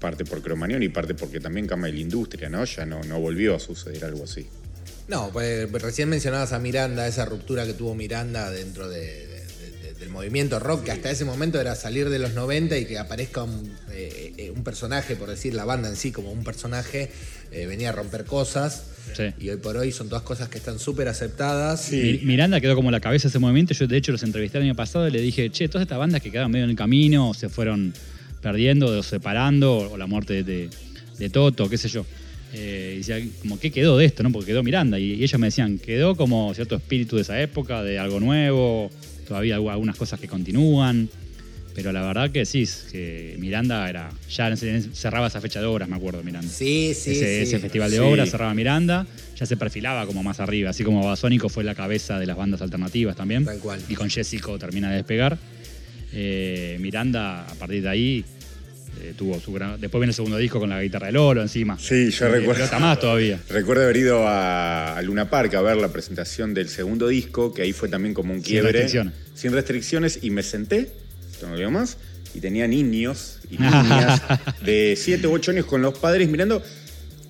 S1: parte por Cromañón y parte porque también cambia la industria, ¿no? Ya no, no volvió a suceder algo así.
S2: No, pues recién mencionabas a Miranda, esa ruptura que tuvo Miranda dentro de- de- de- del movimiento rock, que hasta ese momento era salir de los 90 y que aparezca un, eh, eh, un personaje, por decir la banda en sí como un personaje, eh, venía a romper cosas.
S3: Sí.
S2: Y hoy por hoy son todas cosas que están súper aceptadas.
S1: Sí.
S3: Miranda quedó como la cabeza de ese movimiento. Yo, de hecho, los entrevisté el año pasado y le dije, che, todas estas bandas que quedaron medio en el camino, o se fueron perdiendo o separando, o la muerte de, de Toto, qué sé yo. Eh, y decía, como, ¿qué quedó de esto? no Porque quedó Miranda. Y, y ellos me decían, quedó como cierto espíritu de esa época, de algo nuevo, todavía hubo algunas cosas que continúan. Pero la verdad que sí, es que Miranda era. Ya cerraba esa fecha de obras, me acuerdo, Miranda.
S2: Sí, sí,
S3: ese,
S2: sí.
S3: ese festival de
S1: Sí.
S3: obras cerraba Miranda, ya se perfilaba como más arriba, así como Basónico fue la cabeza de las bandas alternativas también.
S2: Tal cual.
S3: Y con Jessico termina de despegar. Eh, Miranda, a partir de ahí, eh, tuvo su gran. Después viene el segundo disco con la guitarra de Lolo encima.
S1: Sí, yo recuerdo.
S3: Más todavía.
S1: Recuerdo haber ido a, Luna Park a ver la presentación del segundo disco, que ahí fue también como un
S3: Sin
S1: quiebre.
S3: restricciones.
S1: Sin restricciones, y me senté, esto no digo más, y tenía niños y niñas de 7 u 8 años con los padres mirando.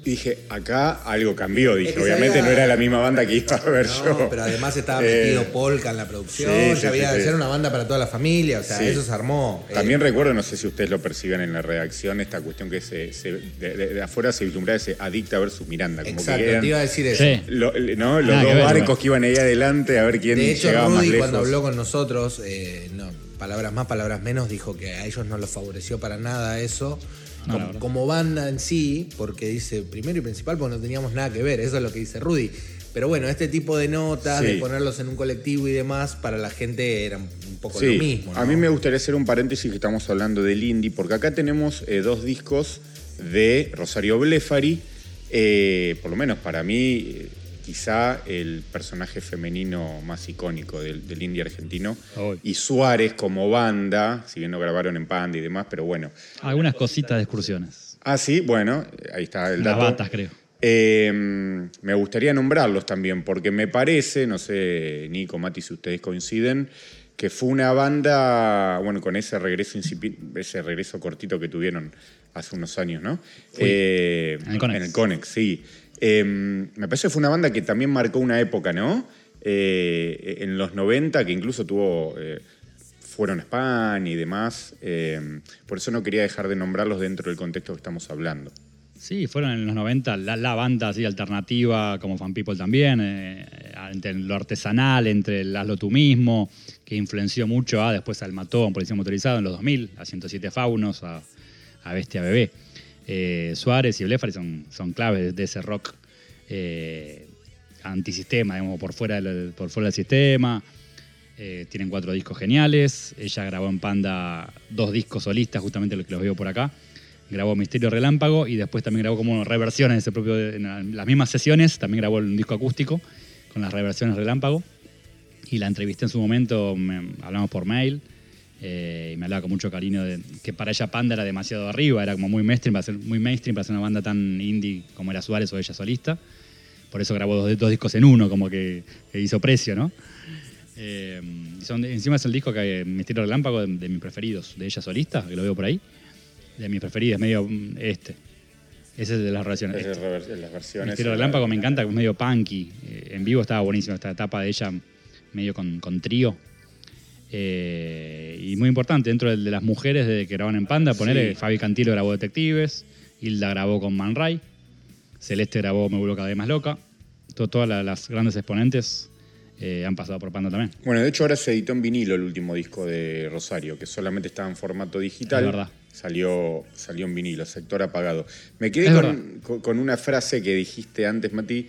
S1: Y dije, acá algo cambió. Dije,
S2: Es que
S1: obviamente
S2: había-
S1: no era la misma banda que iba a ver
S2: No,
S1: yo.
S2: pero además estaba
S1: Eh,
S2: metido Polka en la producción,
S1: sí,
S2: ya
S1: sí,
S2: había
S1: sí,
S2: de
S1: sí.
S2: ser una banda para toda la familia, o sea,
S1: Sí.
S2: eso se armó. Eh,
S1: También recuerdo, no sé si ustedes lo perciben en la redacción, esta cuestión que se, se- de, de- de afuera se vislumbraba ese Adicta versus Miranda. Como
S2: Exacto,
S1: que eran
S2: te iba a decir eso.
S3: Sí.
S1: lo- ¿no? los
S3: Nada que
S1: dos
S3: ver,
S1: barcos que iban ahí adelante a ver quién
S2: De hecho,
S1: llegaba más
S2: Rudy
S1: lejos.
S2: cuando habló con nosotros, eh, no, palabras más, palabras menos, dijo que a ellos no los favoreció para nada eso. Como, banda en sí, porque dice primero y principal, porque no teníamos nada que ver, eso es lo que dice Rudy. Pero bueno, este tipo de notas,
S1: Sí.
S2: de ponerlos en un colectivo y demás, para la gente era un poco
S1: Sí,
S2: lo mismo.
S1: a mí me gustaría hacer un paréntesis que estamos hablando del indie, porque acá tenemos eh, dos discos de Rosario Blefari, eh, por lo menos para mí, quizá el personaje femenino más icónico del, del indie argentino, y Suárez como banda, si bien no grabaron en Panda y demás, pero bueno,
S3: Algunas cositas de excursiones.
S1: Ah, sí, bueno, ahí está el
S3: Las
S1: dato.
S3: batas, creo.
S1: Eh, me gustaría nombrarlos también, porque me parece, no sé, Nico, Mati, si ustedes coinciden, que fue una banda, bueno, con ese regreso ese regreso cortito que tuvieron hace unos años, ¿no? Eh,
S3: En el Conex.
S1: En el Conex, sí. Eh, me parece que fue una banda que también marcó una época, ¿no? Eh, en los 90, que incluso tuvo. eh, fueron a España y demás. eh, por eso no quería dejar de nombrarlos dentro del contexto que estamos hablando.
S3: Sí, fueron en los 90 la, banda así alternativa, como Fan People también, eh, entre lo artesanal, entre el hazlo tú mismo, que influenció mucho a después al Matón, Policía Motorizado en los 2000, a 107 Faunos, a, a Bestia Bebé. Eh, Suárez y Blefari son, son claves de, ese rock eh, antisistema, digamos, por fuera del, por fuera del sistema. Eh, tienen cuatro discos geniales. Ella grabó en Panda dos discos solistas, justamente los que los veo por acá. Grabó Misterio Relámpago y después también grabó como reversiones ese propio, en las mismas sesiones. También grabó un disco acústico con las reversiones Relámpago. Y la entrevisté en su momento, me- hablamos por mail. Eh, y me hablaba con mucho cariño de que para ella Panda era demasiado arriba, era como muy mainstream para ser, muy mainstream para ser una banda tan indie como era Suárez o ella solista. Por eso grabó dos, dos discos en uno, como que, que hizo precio, ¿no? Eh, son, encima es el disco que Misterio Relámpago de, de mis preferidos, de ella solista, que lo veo por ahí. De mis preferidos, medio mm, este. Ese es de las relaciones.
S1: Es de rever- de las versiones.
S3: Misterio Relámpago me encanta, es medio punky. Eh, en vivo estaba buenísimo esta etapa de ella, medio con, con trío. Eh, y muy importante, dentro de, de las mujeres de, que graban en Panda, ponerle
S1: Sí.
S3: Fabi Cantilo grabó Detectives, Hilda grabó con Man Ray, Celeste grabó Me vuelvo cada vez más loca. To- todas la- las grandes exponentes eh, han pasado por Panda también.
S1: Bueno, de hecho ahora se editó en vinilo el último disco de Rosario, que solamente estaba en formato digital.
S3: Es verdad.
S1: Salió, salió en vinilo, sector apagado. Me quedé con una frase que dijiste antes, Mati,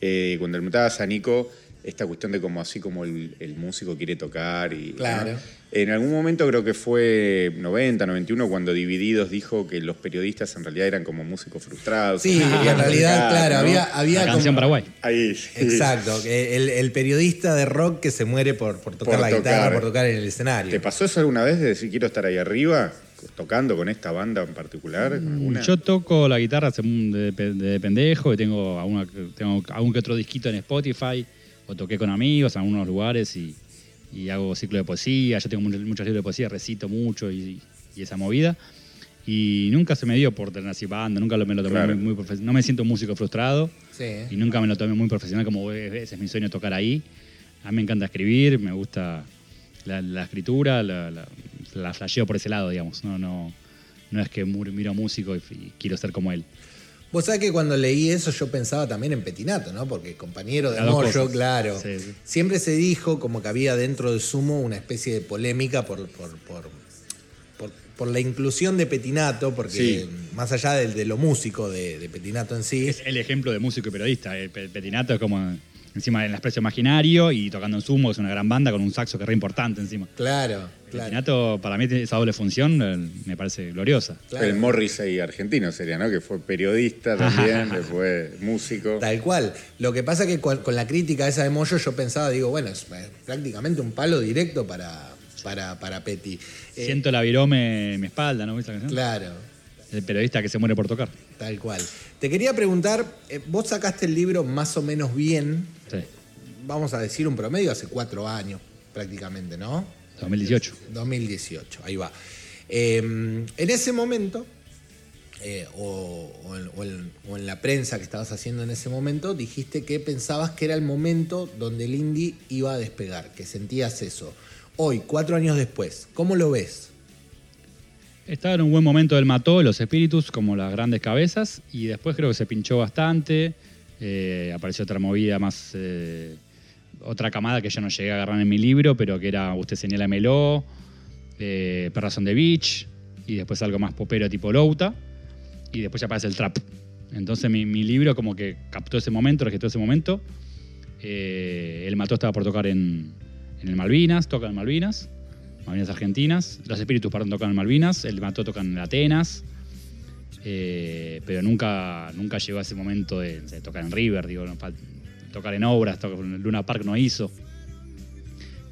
S1: eh, cuando le preguntabas a Nico esta cuestión de como así como el, el músico quiere tocar. Y,
S2: Claro.
S1: ¿no? En algún momento creo que fue 90, 91, cuando Divididos dijo que los periodistas en realidad eran como músicos frustrados.
S2: Sí,
S1: que
S2: en realidad,
S1: tocar,
S2: claro,
S1: ¿no?
S2: había, había
S3: La
S2: como-
S3: canción Paraguay.
S1: Ahí, sí.
S2: Exacto, el, el periodista de rock que se muere por, por tocar
S1: Por
S2: la
S1: tocar.
S2: guitarra, por tocar en el escenario.
S1: ¿Te pasó eso alguna vez de decir quiero estar ahí arriba, tocando con esta banda en particular? con alguna?
S3: Yo toco la guitarra de pendejo y tengo, alguna- tengo algún que otro disquito en Spotify o toqué con amigos en algunos lugares y, y hago ciclo de poesía. Yo tengo muchos, muchos libros de poesía, recito mucho y, y esa movida. Y nunca se me dio por tener así banda, nunca lo- me lo tomé
S1: Claro.
S3: muy, muy profe- No me siento un músico frustrado
S2: Sí.
S3: y nunca me lo tomé muy profesional como "Eh, ese es mi sueño tocar ahí. A mí me encanta escribir, me gusta la, la escritura, la, la, la flasheo por ese lado, digamos. No, no, no es que miro músico y, y quiero ser como él.
S2: Vos sabés que cuando leí eso yo pensaba también en Petinato, ¿no? Porque compañero de Moyo, claro.
S3: Sí, sí.
S2: Siempre se dijo como que había dentro de Sumo una especie de polémica por, por, por, por- por la inclusión de Petinato, porque
S1: Sí.
S2: más allá del- de, lo músico de, de Petinato en sí.
S3: Es el ejemplo de músico y periodista. Pe- Petinato es como encima del expreso imaginario y tocando en sumo, es una gran banda con un saxo que es re importante encima.
S2: Claro, claro.
S3: Petinato, para mí, esa doble función eh, me parece gloriosa.
S2: claro.
S1: El Morrissey argentino sería, ¿no? Que fue periodista también, después músico.
S2: Tal cual. Lo que pasa que con, la crítica esa de Moyo yo pensaba, digo, bueno, es eh, prácticamente un palo directo para, para, para Peti. Eh,
S3: Siento la virome en mi espalda, ¿no? ¿Viste la canción?
S2: Claro,
S3: El periodista que se muere por tocar.
S2: tal cual. Te quería preguntar, eh, vos sacaste el libro más o menos bien,
S3: Sí.
S2: vamos a decir un promedio, hace cuatro años prácticamente, ¿no?
S3: 2018.
S2: 2018, ahí va. Eh, en ese momento, eh, o, o en, o en- o en la prensa que estabas haciendo en ese momento, dijiste que pensabas que era el momento donde el indie iba a despegar, que sentías eso. Hoy, cuatro años después, ¿cómo lo ves?
S3: Estaba en un buen momento del mató, los espíritus, como las grandes cabezas, y después creo que se pinchó bastante. eh, apareció otra movida más. eh, otra camada que yo no llegué a agarrar en mi libro, pero que era Usted señálamelo, eh, Perras on the Beach, y después algo más popero tipo Louta, y después ya aparece el trap. Entonces mi, mi libro como que captó ese momento, registró ese momento. Eh, el mató estaba por tocar en, en el Malvinas, toca en Malvinas. Malvinas Argentinas. Los espíritus, perdón, tocan en Malvinas. El Mató tocan en Atenas. Eh, pero nunca, nunca llegó a ese momento de, de tocar en River, digo, no, tocar en obras, tocar en Luna Park no hizo.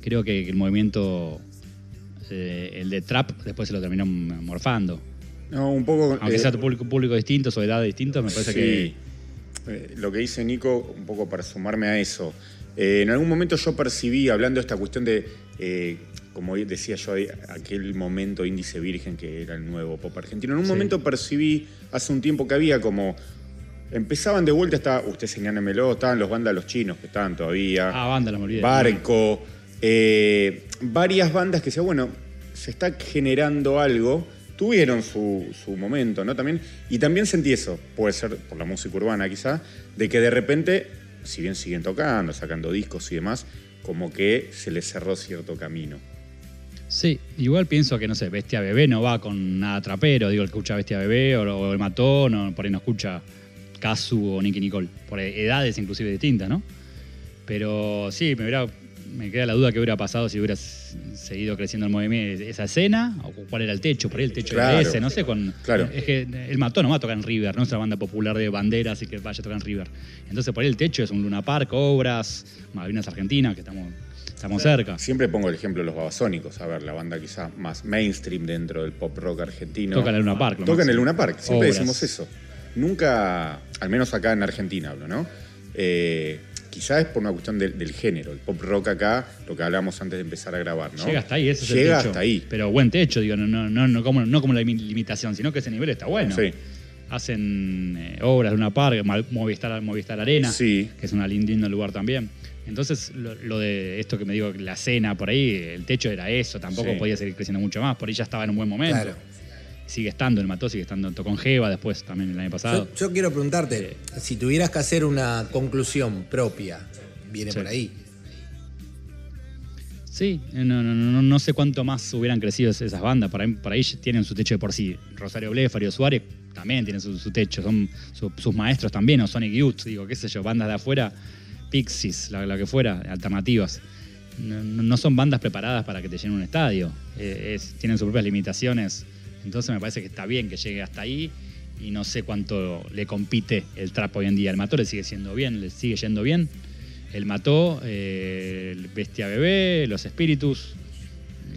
S3: Creo que, el movimiento, eh, el de Trap, después se lo terminó morfando.
S1: No, un poco.
S3: Aunque
S1: eh,
S3: sea tu público, público distinto o edades distintas, me parece
S1: sí.
S3: que.
S1: Eh, lo que dice Nico, un poco para sumarme a eso. Eh, en algún momento yo percibí, hablando de esta cuestión de, eh, como decía yo, aquel momento índice virgen que era el nuevo pop argentino, en un
S3: Sí.
S1: momento percibí hace un tiempo que había como. Empezaban de vuelta, estaba, usted señálemelo, estaban los bandas los chinos que estaban todavía.
S3: Ah, banda, la me olvidé.
S1: Barco, eh, varias bandas que decían, bueno, se está generando algo, tuvieron su, su momento, ¿no? También, y también sentí eso, puede ser por la música urbana quizá, de que de repente, si bien siguen tocando, sacando discos y demás, como que se les cerró cierto camino.
S3: Sí, igual pienso que, no sé, Bestia Bebé no va con nada trapero. Digo, el que escucha Bestia Bebé o, o el Matón, o por ahí no escucha Kazu o Nicky Nicole. Por edades inclusive distintas, ¿no? Pero sí, me, hubiera, me queda la duda que hubiera pasado si hubiera seguido creciendo el movimiento, esa escena, o cuál era el techo, por ahí el techo
S1: Claro.
S3: era ese, no sé. Con,
S1: Claro.
S3: Es que el Matón no va a tocar en River, no es una banda popular de banderas y que vaya a tocar en River. Entonces por ahí el techo es un Luna Park, Obras, Malvinas Argentinas, que estamos, estamos cerca.
S1: Siempre pongo el ejemplo de los babasónicos, a ver, la banda quizá más mainstream dentro del pop rock argentino.
S3: Toca en el Luna Park. lo
S1: Toca en el. Luna Park, siempre
S3: Obras.
S1: decimos eso. Nunca, al menos acá en Argentina hablo, ¿no? Eh, quizás es por una cuestión del, del género. El pop rock acá, lo que hablábamos antes de empezar a grabar, ¿no?
S3: Llega hasta ahí, ese es el
S1: Llega
S3: techo.
S1: hasta ahí.
S3: Pero buen techo, digo, no, no, no, no, como, no como la imi- limitación, sino que ese nivel está bueno.
S1: Sí.
S3: Hacen eh, obras de una park, Mal- Movistar, Movistar Arena,
S1: Sí.
S3: que es un lindo lugar también. Entonces, lo, lo de esto que me digo, la cena por ahí, el techo era eso, tampoco
S1: Sí.
S3: podía seguir creciendo mucho más, por ahí ya estaba en un buen momento.
S2: Claro.
S3: Sigue estando, el Mató sigue estando, tocó con Jeva después también el año pasado.
S2: Yo, yo quiero preguntarte, si tuvieras que hacer una conclusión propia, viene
S3: Sí.
S2: por ahí.
S3: Sí, no, no, no, no sé cuánto más hubieran crecido es- esas bandas. Por ahí, tienen su techo de por sí. Rosario Blefari o Suárez también tienen su, su techo. Son su- sus maestros también, o Sonic Youth, digo, qué sé yo, bandas de afuera, Pixies, la, la que fuera, alternativas. No, son bandas preparadas para que te llenen un estadio. Eh, es- tienen sus propias limitaciones. Entonces me parece que está bien que llegue hasta ahí y no sé cuánto le compite el trap hoy en día. El Mató le sigue siendo bien, le sigue yendo bien. El Mató, eh, el Bestia Bebé, Los Espíritus,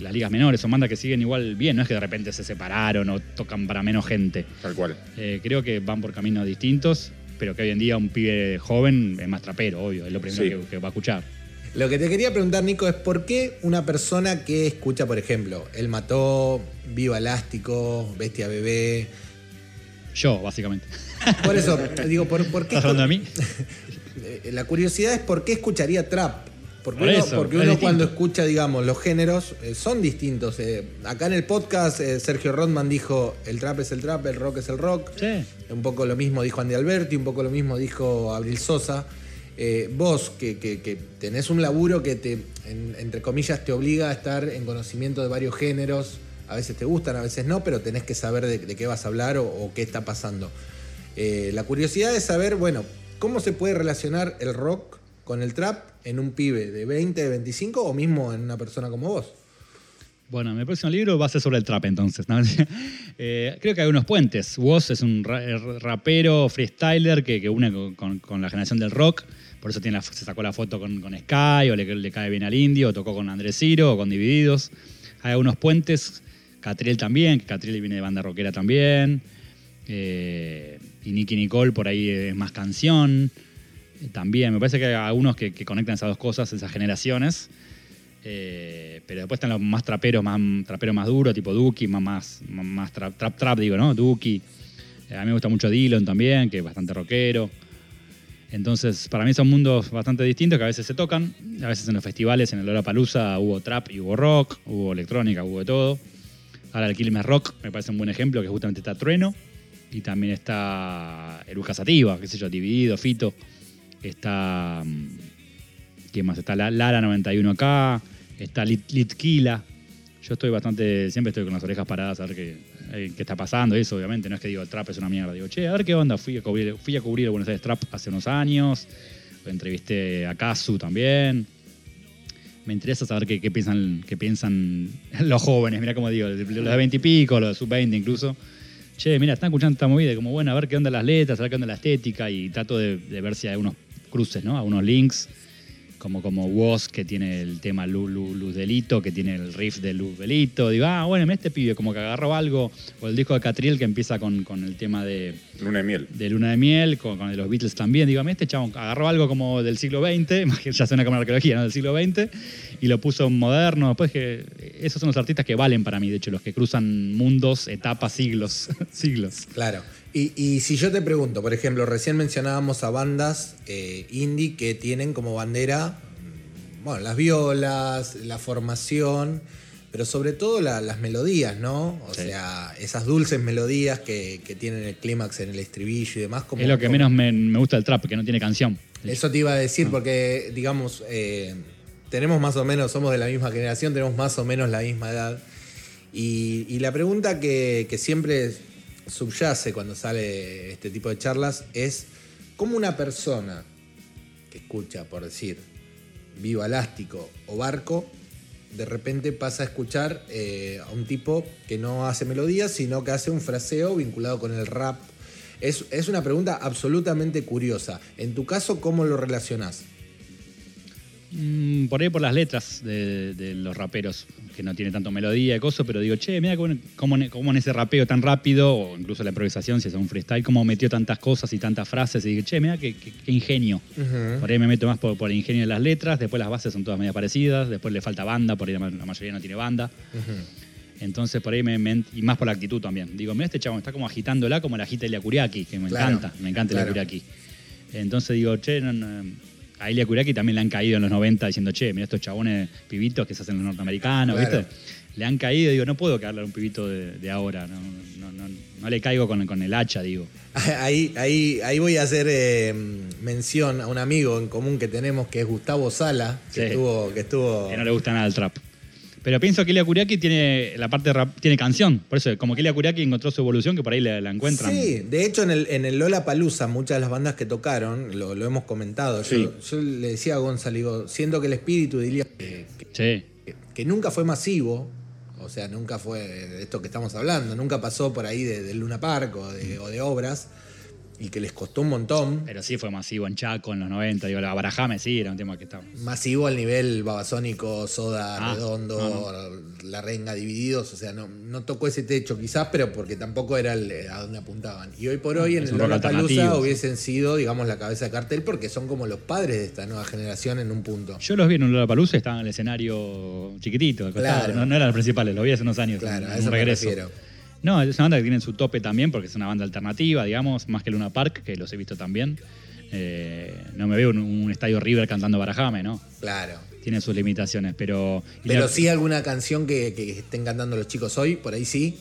S3: las ligas menores, son bandas que siguen igual bien, no es que de repente se separaron o tocan para menos gente.
S1: Tal cual.
S3: Eh, creo que van por caminos distintos, pero que hoy en día un pibe joven es más trapero, obvio, es lo primero
S1: Sí.
S3: que, que va a escuchar.
S2: Lo que te quería preguntar, Nico, es por qué una persona que escucha, por ejemplo, El Mató, Viva Elástico, Bestia Bebé.
S3: Yo, básicamente.
S2: Por eso, digo, ¿por, por qué?
S3: ¿Estás hablando de mí?
S2: La curiosidad es por qué escucharía trap. Porque
S3: Por
S2: uno,
S3: eso,
S2: porque
S3: es
S2: uno
S3: distinto.
S2: cuando escucha, digamos, los géneros eh, son distintos. eh. acá en el podcast eh, Sergio Rodman dijo, el trap es el trap, el rock es el rock.
S3: Sí.
S2: Un poco lo mismo dijo Andy Alberti, un poco lo mismo dijo Abril Sosa. Vos, que, que- que tenés un laburo que te, en- entre comillas, te obliga a estar en conocimiento de varios géneros, a veces te gustan, a veces no, pero tenés que saber de, de qué vas a hablar o, o qué está pasando. La curiosidad es saber, bueno, ¿cómo se puede relacionar el rock con el trap en un pibe de 20, de 25 o mismo en una persona como vos?
S3: Bueno, mi próximo libro va a ser sobre el trap entonces. Eh, creo que hay unos puentes. Woz es un ra- rapero freestyler que, une con, la generación del rock. Por eso se sacó la foto con, Sky, o le, le cae bien al indio, o tocó con Andrés Ciro, o con Divididos. Hay algunos puentes. Catriel también, que Catriel viene de banda rockera también. Eh, y Nicky Nicole por ahí es más canción. También, me parece que hay algunos que, conectan esas dos cosas, esas generaciones. Eh, pero después están los más traperos, más traperos más duros, tipo Duki, más, más, trap, trap, trap, digo, ¿no? Duki. Eh, a mí me gusta mucho Dillon también, que es bastante rockero. Entonces, para mí son mundos bastante distintos que a veces se tocan. A veces en los festivales, en el Lollapalooza, hubo trap y hubo rock, hubo electrónica, hubo de todo. Ahora el Quilmes Rock me parece un buen ejemplo, que justamente está Trueno. Y también está Eruca Sativa, qué sé yo, Dividido, Fito. Está... mm, ¿Quién más? Está La- Lara 91 acá, está Lit, Litquila. Yo estoy bastante, siempre estoy con las orejas paradas a ver qué, eh, qué está pasando, eso obviamente. No es que digo, el trap es una mierda. Digo, che, a ver qué onda. Fui a cubrir, fui a cubrir el Buenos Aires Trap hace unos años. Entrevisté a Kazu también. Me interesa saber qué, piensan, qué piensan los jóvenes. Mira como digo, los de 20 y pico, los de sub-20 incluso. Che, mira, están escuchando esta movida, como bueno, a ver qué onda las letras, a ver qué onda la estética y trato de, ver si hay algunos cruces, ¿no? Algunos links como, como Woz, que tiene el tema Luz, Luz, Luz Delito, que tiene el riff de Luz Delito. Digo, ah, bueno, este pibe como que agarró algo. O el disco de Catriel que empieza con, con el tema de,
S1: Luna de miel.
S3: de Luna de Miel, con, con los Beatles también. Digo, este chabón agarró algo como del siglo XX, ya suena como una arqueología, ¿no? Del siglo XX, y lo puso moderno. Después que esos son los artistas que valen para mí, de hecho, los que cruzan mundos, etapas, siglos, siglos.
S2: Claro. Y, y si yo te pregunto, por ejemplo, recién mencionábamos a bandas eh, indie que tienen como bandera, mm, bueno, las violas, la formación, pero sobre todo la- las melodías, ¿no? O
S3: Sí.
S2: sea, esas dulces melodías que, que tienen el clímax en el estribillo y demás. Como,
S3: es lo que
S2: como-
S3: menos me, me gusta del trap, que no tiene canción.
S2: Eso te iba a decir porque, digamos, eh, tenemos más o menos, somos de la misma generación, tenemos más o menos la misma edad. Y, y la pregunta que, que siempre subyace cuando sale este tipo de charlas es cómo una persona que escucha, por decir, Viva Elástico o Barco, de repente pasa a escuchar eh, a un tipo que no hace melodías, sino que hace un fraseo vinculado con el rap. Es, es una pregunta absolutamente curiosa. En tu caso, ¿cómo lo relacionás?
S3: Mm, por ahí por las letras de, de los raperos, que no tiene tanto melodía y cosas, pero digo, che, mira cómo, cómo en- cómo en ese rapeo tan rápido, o incluso la improvisación, si es un freestyle, cómo metió tantas cosas y tantas frases, y digo, che, mira qué, qué- qué ingenio. Por ahí me meto más por, por el ingenio de las letras, después las bases son todas medio parecidas, después le falta banda, por ahí la, la mayoría no tiene banda. Entonces por ahí me, me- y más por la actitud también. Digo, mira este chabón está como agitándola como la agita Elia Kuriaki, que me
S2: Claro,
S3: encanta, me encanta
S2: claro.
S3: Kuriaki. Entonces digo, che, no, no, a Elia Kuriaki también le han caído en los 90 diciendo, che, mira estos chabones pibitos que se hacen los norteamericanos,
S2: Claro.
S3: ¿viste? Le han caído, digo, no puedo caerle a un pibito de, de ahora, no, no, no, no le caigo con, con el hacha, digo.
S2: Ahí, ahí, ahí voy a hacer eh, mención a un amigo en común que tenemos que es Gustavo Sala, que
S3: Sí.
S2: estuvo, que estuvo
S3: que no le gusta nada el trap. Pero pienso que Elia Kuriaki tiene la parte de rap, tiene canción. Por eso, como que Elia Kuriaki encontró su evolución, que por ahí la, la encuentran.
S2: Sí, de hecho en el, en el Lola Palusa, muchas de las bandas que tocaron, lo, lo hemos comentado.
S1: Sí.
S2: Yo, yo le decía a Gonzalo, digo, siento que el espíritu de Ilia, que,
S3: Sí.
S2: que- que nunca fue masivo, o sea, nunca fue de esto que estamos hablando, nunca pasó por ahí de, del Luna Park o de, o de obras, y que les costó un montón.
S3: Pero sí fue masivo en Chaco en los 90. Digo, la Barajame sí era un tema que estaba.
S2: Masivo al nivel babasónico, soda,
S3: Ah,
S2: redondo, la renga divididos, o sea, no, no tocó ese techo quizás, pero porque tampoco era el- a donde apuntaban. Y hoy por hoy en el Lollapalooza hubiesen sido, digamos, la cabeza de cartel porque son como los padres de esta nueva generación en un punto.
S3: Yo los vi en un Lollapalooza estaban en el escenario chiquitito.
S2: Claro.
S3: no, no eran los principales, los vi hace unos años.
S2: Claro,
S3: en
S2: a
S3: un
S2: eso me
S3: regreso.
S2: refiero.
S3: No, es una banda que tiene su tope también, porque es una banda alternativa, digamos, más que Luna Park, que los he visto también. Eh, no me veo en un estadio River cantando Barajame, ¿no?
S2: Claro.
S3: Tiene sus limitaciones, pero.
S2: Pero
S3: la-
S2: sí alguna canción que, que estén cantando los chicos hoy, por ahí sí.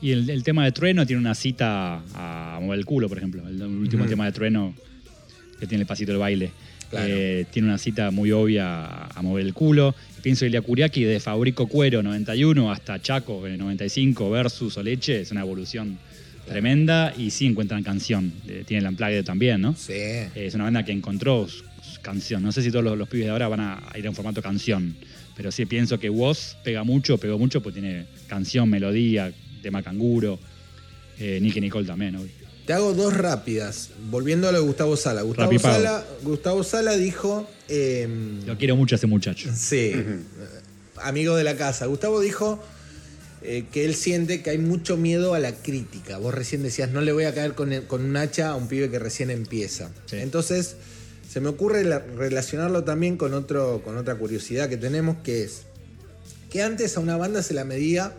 S3: Y el, el tema de Trueno tiene una cita a mover el culo, por ejemplo. El, último tema de Trueno, que tiene el pasito del baile.
S2: Claro.
S3: Eh, tiene una cita muy obvia a, mover el culo. Pienso Ilia Kuriaki de Fabrico Cuero 91 hasta Chaco en el 95 versus Oleche, es una evolución tremenda y sí encuentran canción. Eh, tiene el Unplugged también, ¿no?
S2: Sí.
S3: Eh, es una banda que encontró su, su canción. No sé si todos los, los pibes de ahora van a, a ir a un formato canción, pero sí pienso que Woz pega mucho, pegó mucho, porque tiene canción, melodía, tema canguro. Eh, Nicky Nicole también, obvio.
S2: Te hago dos rápidas. Volviendo a lo de Gustavo Sala. Gustavo
S3: Rapipado.
S2: Sala, Gustavo Sala dijo. em,
S3: Lo quiero mucho a ese muchacho.
S2: Sí, amigo de la casa. Gustavo dijo eh, que él siente que hay mucho miedo a la crítica. Vos recién decías, no le voy a caer con, el- con un hacha a un pibe que recién empieza.
S3: Sí.
S2: Entonces, se me ocurre la- relacionarlo también con, otro, con otra curiosidad que tenemos, que es que antes a una banda se la medía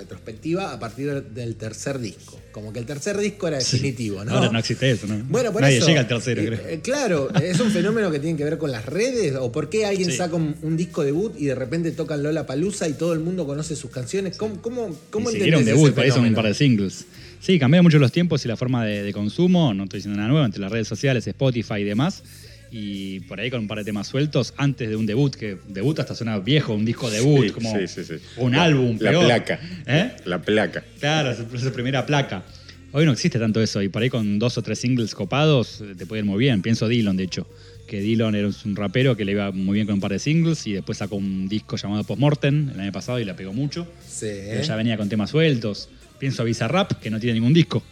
S2: retrospectiva a partir del tercer disco. Como que el tercer disco era definitivo, ¿no?
S3: Ahora no existe eso, ¿no?
S2: Bueno, por
S3: Nadie
S2: eso,
S3: llega al tercero,
S2: eh,
S3: creo.
S2: eh, claro, es un fenómeno que tiene que ver con las redes o por qué alguien
S3: Sí.
S2: saca un, un disco debut y de repente tocan Lola Palusa y todo el mundo conoce sus canciones. ¿Cómo, cómo, cómo entendés
S3: debut,
S2: ese
S3: por ahí son un par de singles. Sí, cambiaron mucho los tiempos y la forma de, de consumo, no estoy diciendo nada nuevo, entre las redes sociales, Spotify y demás. Y por ahí con un par de temas sueltos antes de un debut, que debut hasta suena viejo, un disco debut,
S1: Sí,
S3: como
S1: sí, sí, sí.
S3: un
S1: La-
S3: álbum,
S1: La
S3: peor.
S1: placa.
S3: ¿Eh?
S1: La placa.
S3: Claro, es es su primera placa. Hoy no existe tanto eso y por ahí con dos o tres singles copados eh, te puede ir muy bien. Pienso Dillon, de hecho, que Dillon era un rapero que le iba muy bien con un par de singles y después sacó un disco llamado Postmortem el año pasado y la pegó mucho.
S2: Sí,
S3: Pero ya venía con temas sueltos. Pienso a Bizarrap, que no tiene ningún disco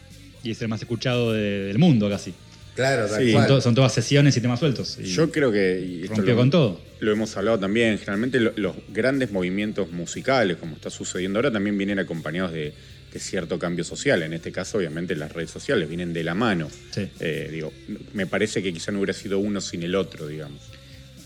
S3: y es el más escuchado de- del mundo casi.
S2: Claro, tal
S1: Sí.
S3: Son,
S2: cual.
S3: to- son todas sesiones y temas sueltos. Y
S1: Yo creo que. y esto
S3: rompió
S1: lo-
S3: con todo.
S1: Lo hemos hablado también. Generalmente lo- los grandes movimientos musicales, como está sucediendo ahora, también vienen acompañados de, de cierto cambio social. En este caso, obviamente, las redes sociales vienen de la mano.
S3: Sí.
S1: Eh, digo, me parece que quizá no hubiera sido uno sin el otro, digamos.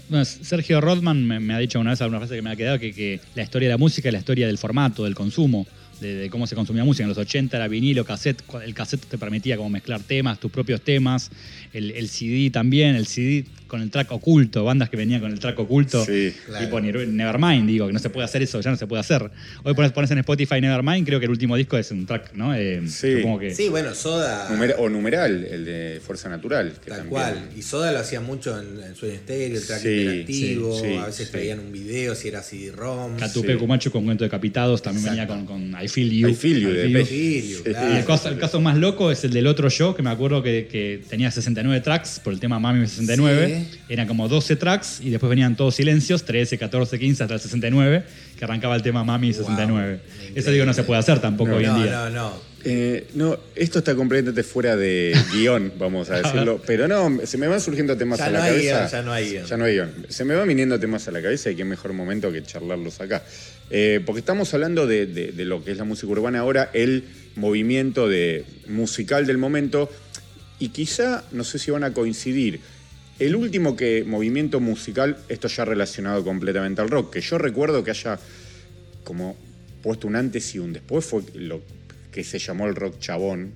S3: Bueno, Sergio Rodman me, me ha dicho una vez alguna frase que me ha quedado que, que la historia de la música es la historia del formato, del consumo, de, de cómo se consumía música. En los 80 era vinilo, cassette, el cassette te permitía como mezclar temas, tus propios temas, el, el CD también, el CD con el track oculto, bandas que venían con el track oculto,
S1: Sí,
S2: claro.
S3: tipo Nevermind, digo, que no se puede hacer eso, ya no se puede hacer. Hoy pones, pones en Spotify Nevermind, creo que el último disco es un track, ¿no? Eh,
S1: Sí.
S3: supongo que-
S2: Sí, bueno, Soda.
S1: Numer- o numeral, el de Fuerza Natural. Que
S2: Tal
S1: también-
S2: cual. Y Soda lo hacía mucho en, en su estéreo, el track
S1: Sí,
S2: interactivo.
S1: sí, sí,
S2: a veces
S1: sí.
S2: traían un video, si era CD-ROM.
S3: Catupe
S1: Sí.
S3: Cumacho con cuento de Capitados también venía con, con Feel You.
S1: I Feel You,
S3: You.
S1: Pech.
S2: Filio,
S1: Sí.
S2: claro.
S3: El caso, el caso más loco es el del otro show, que me acuerdo que, que tenía 69 tracks por el tema Mami 69.
S2: Sí.
S3: Eran como 12 tracks y después venían todos silencios, 13, 14, 15 hasta el 69, que arrancaba el tema Mami 69. Eso digo, no se puede hacer tampoco
S1: No.
S3: hoy en
S2: No,
S3: día.
S2: no, no.
S1: Eh, no, esto está completamente fuera de guion, vamos a decirlo. Pero no, se me van surgiendo temas
S2: Ya
S1: a
S2: no
S1: la
S2: hay
S1: cabeza.
S2: guion, ya no hay guion.
S1: Ya no hay guion. Se me van viniendo temas a la cabeza y qué mejor momento que charlarlos acá. Eh, porque estamos hablando de, de- de lo que es la música urbana ahora, el movimiento de, musical del momento. Y quizá, no sé si van a coincidir, el último que movimiento musical, esto ya relacionado completamente al rock, que yo recuerdo que haya como puesto un antes y un después, fue lo que se llamó el rock chabón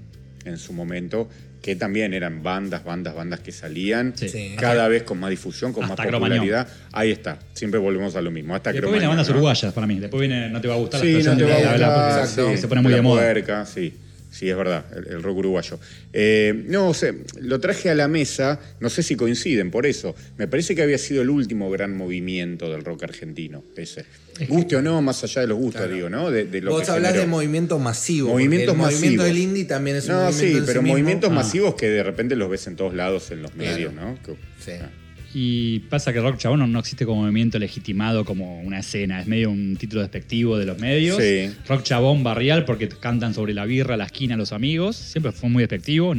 S1: en su momento, que también eran bandas, bandas, bandas que salían
S3: Sí.
S2: Sí.
S1: cada vez con más difusión, con
S3: Hasta
S1: más
S3: Cromañón.
S1: popularidad. Ahí está, siempre volvemos a lo mismo. Hasta
S3: Después vienen
S1: Cromañón,
S3: bandas
S1: ¿no?
S3: uruguayas para mí. Después viene No te va a gustar
S1: Sí,
S3: la
S1: no te va a gustar,
S3: porque
S1: sí.
S3: se pone muy
S1: La
S3: de moda.
S1: puerca, sí. Sí, es verdad, el, el rock uruguayo. Eh, no sé, lo traje a la mesa, no sé si coinciden por eso. Me parece que había sido el último gran movimiento del rock argentino, ese. Guste o no, más allá de los gustos,
S2: Claro.
S1: digo, ¿no? De, de lo
S2: Vos
S1: que
S2: hablás
S1: generó.
S2: de movimiento masivo.
S1: Movimientos
S2: el movimiento
S1: masivos.
S2: del indie también es un
S1: No,
S2: movimiento
S1: sí,
S2: en
S1: pero movimientos
S3: Ah.
S1: masivos que de repente los ves en todos lados, en los
S2: Claro.
S1: medios, ¿no? Que-
S2: Sí.
S1: ah.
S3: Y pasa que rock chabón no, existe como movimiento legitimado como una escena, es medio un título despectivo de los medios.
S1: Sí.
S3: Rock chabón barrial porque cantan sobre la birra, la esquina, los amigos, siempre fue muy despectivo.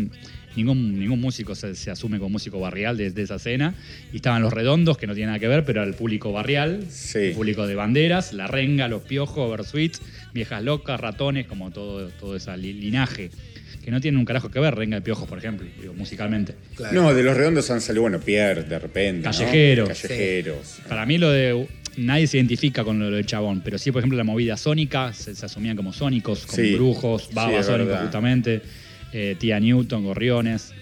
S3: Ningún, ningún músico se, se asume como músico barrial desde esa escena. Y estaban los redondos, que no tienen nada que ver, pero era el público barrial,
S1: Sí.
S3: el público de banderas, la renga, los piojos, Oversweet, viejas locas, ratones, como todo, todo ese li- linaje. Que no tienen un carajo que ver, renga de piojos, por ejemplo, digo, musicalmente.
S2: Claro.
S1: No, de los redondos han salido, bueno, Pierre, de repente. ¿no?
S3: Callejeros.
S1: Callejeros.
S3: Para mí lo de nadie se identifica con lo del chabón, pero sí, por ejemplo, la movida sónica, se, se asumían como sónicos, como
S1: Sí.
S3: brujos, baba
S1: Sí, es
S3: sónico
S1: verdad.
S3: justamente, eh, tía Newton, gorriones.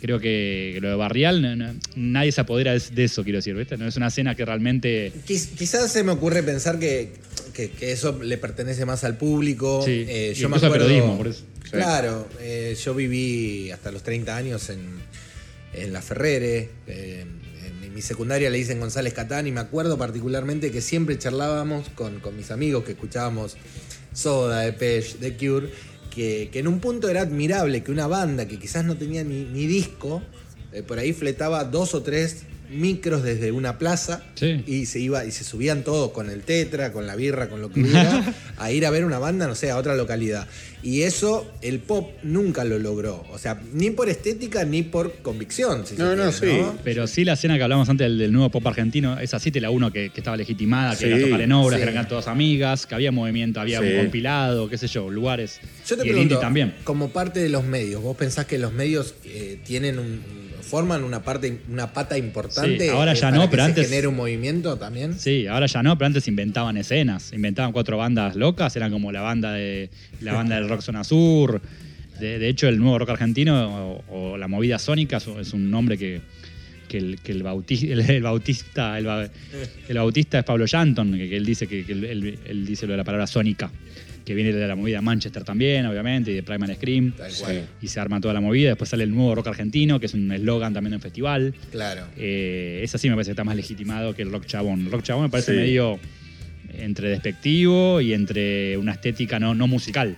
S3: Creo que lo de Barrial, no- no- nadie se apodera de, eso, quiero decir, ¿viste? No es una escena que realmente...
S2: Quiz- Quizás se me ocurre pensar que, que- que eso le pertenece más al público.
S3: Sí,
S2: Eh, yo me acuerdo,
S3: periodismo, por eso.
S2: Claro, eh, yo viví hasta los 30 años en, en La Ferrere. eh, en mi- secundaria le dicen González Catán y me acuerdo particularmente que siempre charlábamos con, con mis amigos que escuchábamos Soda, Depeche, The Cure, que, que en un punto era admirable que una banda que quizás no tenía ni, ni disco, eh, por ahí fletaba dos o tres micros desde una plaza
S3: Sí.
S2: y se iba y se subían todos con el tetra, con la birra, con lo que hubiera, a ir a ver una banda, no sé, a otra localidad. Y eso el pop nunca lo logró. O sea, ni por estética ni por convicción. si se
S1: No, no,
S2: quiere,
S1: sí.
S3: Pero sí la escena que hablamos antes del, del nuevo pop argentino, esa sí te la uno que, que estaba legitimada, que
S1: Sí,
S3: era tocar en obras,
S2: sí.
S3: que eran todas amigas, que había movimiento, había
S1: Sí.
S3: un compilado, qué sé yo, lugares.
S2: Yo te
S3: y el
S2: pregunto,
S3: indie también.
S2: como parte de los medios, ¿vos pensás que los medios eh, tienen un, forman una parte, una pata importante?
S3: Sí, ahora
S2: eh,
S3: ya no, pero antes-
S2: genere un movimiento también?
S3: Sí, ahora ya no, pero antes inventaban escenas, inventaban cuatro bandas locas, eran como la banda de la banda del rock zona sur. De, de hecho, el nuevo rock argentino o, o la movida sónica es un nombre que, que el, que el, bauti- el- el bautista el, ba- el bautista es Pablo Shanton, que, que él dice que, que él, él- él dice lo de la palabra sónica, que viene de la movida Manchester también, obviamente, y de Primal Scream.
S2: Tal
S1: Sí.
S2: cual.
S3: Y se arma toda la movida. Después sale el nuevo rock argentino, que es un eslogan también de un festival.
S2: Claro.
S3: Eh, esa sí me parece que está más legitimado que el rock chabón. El rock chabón me parece
S1: Sí.
S3: medio entre despectivo y entre una estética no, no musical.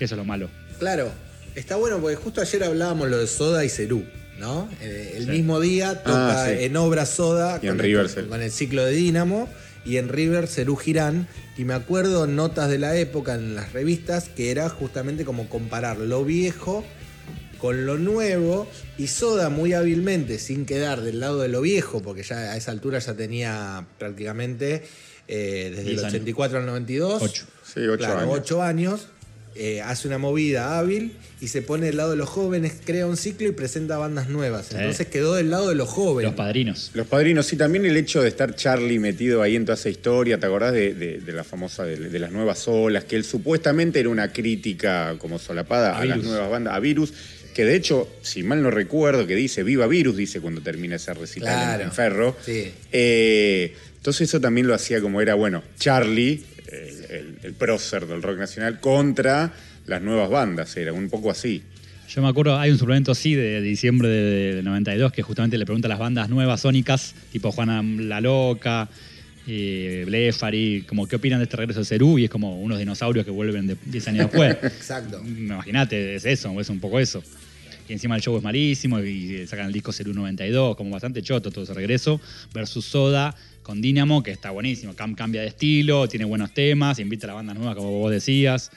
S3: Eso es lo malo.
S2: Claro, está bueno porque justo ayer hablábamos lo de Soda y Cerú, ¿no? Eh, el
S3: Sí.
S2: mismo día toca
S1: Ah, sí.
S2: en obra Soda
S1: en
S2: con,
S1: River
S2: el,
S1: Cerú.
S2: con el ciclo de Dínamo y en River Cerú Girán. Y me acuerdo notas de la época en las revistas que era justamente como comparar lo viejo con lo nuevo y Soda muy hábilmente, sin quedar del lado de lo viejo, porque ya a esa altura ya tenía prácticamente eh, desde el
S3: Diez años.
S2: 84 al 92.
S3: Ocho.
S1: Sí, ocho
S2: Claro,
S1: años.
S2: ocho años. Eh, hace una movida hábil y se pone del lado de los jóvenes, crea un ciclo y presenta bandas nuevas.
S3: Sí.
S2: Entonces quedó del lado de los jóvenes.
S3: Los padrinos.
S1: Los padrinos, sí, también el hecho de estar Charlie metido ahí en toda esa historia, ¿te acordás de, de- de la famosa, de, de las nuevas olas? Que él supuestamente era una crítica como solapada
S3: A
S1: a, las
S3: Virus.
S1: nuevas bandas, a Virus, que de hecho, si mal no recuerdo, que dice Viva Virus, dice cuando termina ese recital en-
S2: Claro.
S1: en, Ferro.
S2: Sí.
S1: Eh, entonces eso también lo hacía como era, bueno, Charlie, el, el- prócer del rock nacional, contra las nuevas bandas, era un poco así.
S3: Yo me acuerdo, hay un suplemento así de diciembre de, de 92 que justamente le pregunta a las bandas nuevas sónicas, tipo Juana la Loca, eh, Blefari, como qué opinan de este regreso de Cerú y es como unos dinosaurios que vuelven de 10 años después.
S2: Exacto.
S3: Imagínate, es eso, es un poco eso. Y encima el show es malísimo y sacan el disco Cerú 92, como bastante choto todo ese regreso, versus Soda con Dynamo, que está buenísimo. Cam cambia de estilo, tiene buenos temas, invita a la banda nueva, como vos decías.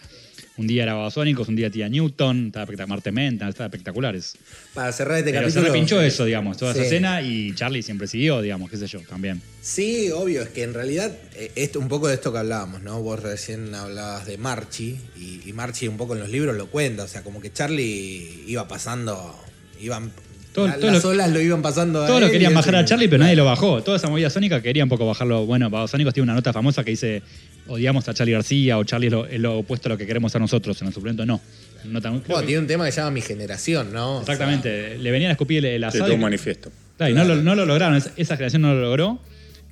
S3: Un día era Babasónicos, un día Tía Newton, estaba espectacular, Marte Menta, estaba espectaculares.
S2: Para cerrar este
S3: Pero se
S2: capítulo.
S3: repinchó eso, digamos, toda
S2: Sí.
S3: esa escena y Charlie siempre siguió, digamos, qué sé yo, también.
S2: Sí, obvio, es que en realidad, eh, esto, un poco de esto que hablábamos, ¿no? Vos recién hablabas de Marchi, y, y Marchi un poco en los libros lo cuenta, o sea, como que Charlie iba pasando, iban.
S3: Todo-
S2: la-
S3: todo
S2: las
S3: lo-
S2: olas lo iban pasando a
S3: Todos lo
S2: él
S3: querían bajar a Charlie, pero nadie lo bajó. Toda esa movida sónica quería un poco bajarlo. Bueno, Babasónicos tiene una nota famosa que dice odiamos a Charlie García o Charlie es lo, es lo opuesto a lo que queremos a nosotros. En el suplemento no. Creo
S2: Bueno,
S3: que-
S2: tiene un tema que se llama Mi Generación, ¿no? O sea,
S3: Exactamente. Le venían a escupir el, el asado.
S1: todo
S3: y-
S1: un manifiesto.
S3: Claro, y no lo, no lo lograron. Es- Esa generación no lo logró.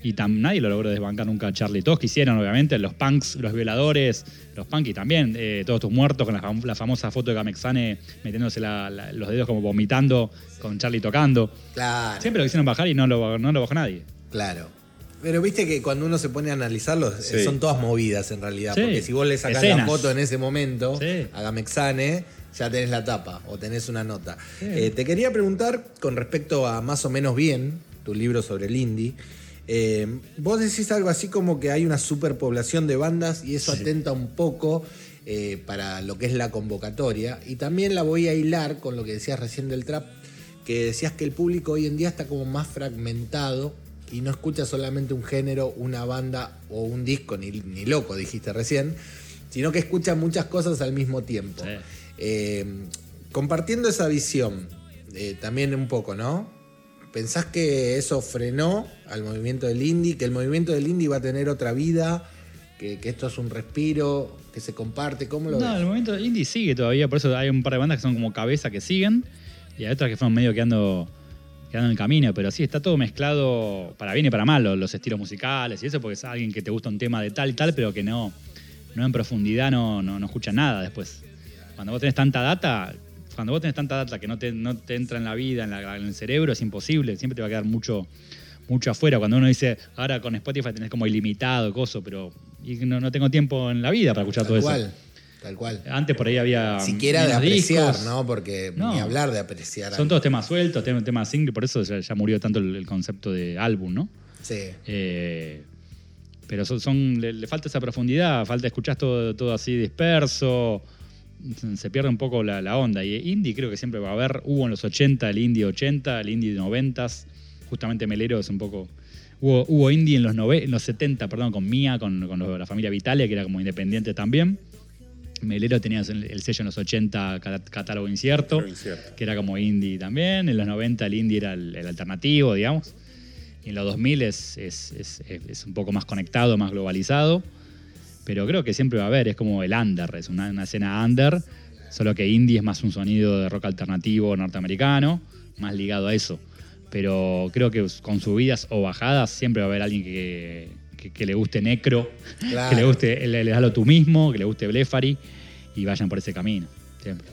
S3: Y tam- nadie lo logró desbancar nunca a Charlie. Todos quisieron, obviamente, los punks, los violadores, los punky también. eh, todos tus muertos con la, fam- la famosa foto de Gamexane metiéndose la- la- los dedos como vomitando con Charlie tocando.
S2: Claro,
S3: Siempre lo quisieron bajar y no lo, no lo bajó nadie.
S2: claro. Pero viste que cuando uno se pone a analizarlos, eh,
S1: Sí.
S2: son todas movidas en realidad.
S3: Sí.
S2: Porque si vos le sacás la
S3: Escenas.
S2: foto en ese momento
S3: Sí.
S2: a Gamexane, ya tenés la tapa o tenés una nota. Eh, te quería preguntar con respecto a Más o menos bien, tu libro sobre el indie. Eh, vos decís algo así como que hay una superpoblación de bandas y eso atenta un poco eh, para lo que es la convocatoria. Y también la voy a hilar con lo que decías recién del trap, que decías que el público hoy en día está como más fragmentado y no escucha solamente un género, una banda o un disco, ni, ni loco, dijiste recién, sino que escucha muchas cosas al mismo tiempo.
S3: Sí.
S2: Eh, compartiendo esa visión, también un poco, ¿no? ¿Pensás que eso frenó al movimiento del indie? ¿Que el movimiento del indie va a tener otra vida? ¿Que, que esto es un respiro? ¿Que se comparte? ¿Cómo lo
S3: No,
S2: ves?
S3: el movimiento indie sigue todavía, por eso hay un par de bandas que son como cabeza que siguen y hay otras que fueron medio quedando, quedando en el camino, pero sí, está todo mezclado para bien y para mal, los, los estilos musicales y eso, porque es alguien que te gusta un tema de tal y tal, pero que no, no en profundidad no, no, no escucha nada después. Cuando vos tenés tanta data, cuando vos tenés tanta data que no te, no te entra en la vida, en, la- en el cerebro, es imposible, siempre te va a quedar mucho, mucho afuera. Cuando uno dice, ahora con Spotify tenés como ilimitado, coso, pero y no, no tengo tiempo en la vida para escuchar todo eso.
S2: tal cual.
S3: Antes por ahí había.
S2: Siquiera de apreciar,
S3: discos.
S2: ¿no? Porque
S3: No.
S2: ni hablar de apreciar.
S3: Son
S2: algo.
S3: todos temas sueltos, temas, temas single, por eso ya, ya murió tanto el, el concepto de álbum, ¿no?
S2: Sí.
S3: Eh, pero son, son- le, le falta esa profundidad, falta escuchar todo, todo así disperso, se pierde un poco la, la onda. Y indie creo que siempre va a haber, hubo en los 80 el indie 80, el indie 90, justamente Melero es un poco... Hubo, hubo indie en los, nove- en los 70, perdón, con Mía, con, con los- la familia Vitalia, que era como independiente también. Melero tenía el, el sello en los 80, cat- catálogo incierto que era como indie también. En los 90 el indie era el, el alternativo, digamos. Y en los 2000 es, es, es- es un poco más conectado, más globalizado. Pero creo que siempre va a haber, es como el under, es una, una escena under, solo que indie es más un sonido de rock alternativo norteamericano, más ligado a eso. Pero creo que con subidas o bajadas siempre va a haber alguien que, que- que le guste Necro,
S2: Claro.
S3: que le guste el, el Halo tú mismo, que le guste Blefari y vayan por ese camino. Siempre.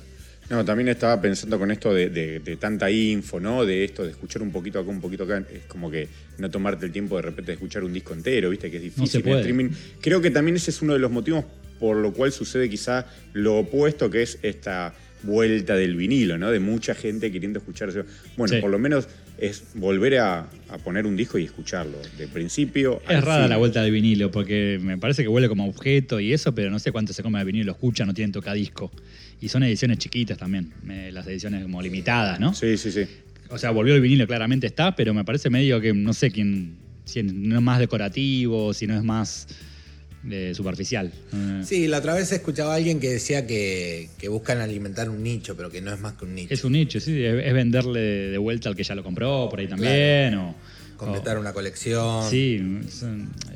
S1: No, también estaba pensando con esto de, de- de tanta info, ¿no? De esto, de escuchar un poquito acá, un poquito acá. Es como que no tomarte el tiempo de repente de escuchar un disco entero, ¿viste? Que es difícil
S3: se
S1: en
S3: puede.
S1: streaming. Creo que también ese es uno de los motivos por lo cual sucede quizá lo opuesto, que es esta vuelta del vinilo, ¿no? De mucha gente queriendo escucharse. Bueno,
S3: Sí.
S1: por lo menos es volver a, a poner un disco y escucharlo, de principio
S3: Es
S1: al
S3: rara
S1: fin.
S3: la vuelta del vinilo, porque me parece que huele como objeto y eso, pero no sé cuánto se come el vinilo, lo escuchan, no tienen tocadisco. Y son ediciones chiquitas también, eh, las ediciones como limitadas, ¿no?
S1: Sí, sí, sí.
S3: O sea, volvió el vinilo, claramente está, pero me parece medio que no sé quién, si no es más decorativo, si no es más eh, superficial. Eh,
S2: Sí, la otra vez escuchaba a alguien que decía que, que buscan alimentar un nicho, pero que no es más que un nicho.
S3: Es un nicho, sí, es, es venderle de vuelta al que ya lo compró por ahí también. O,
S2: Completar una colección.
S3: Sí,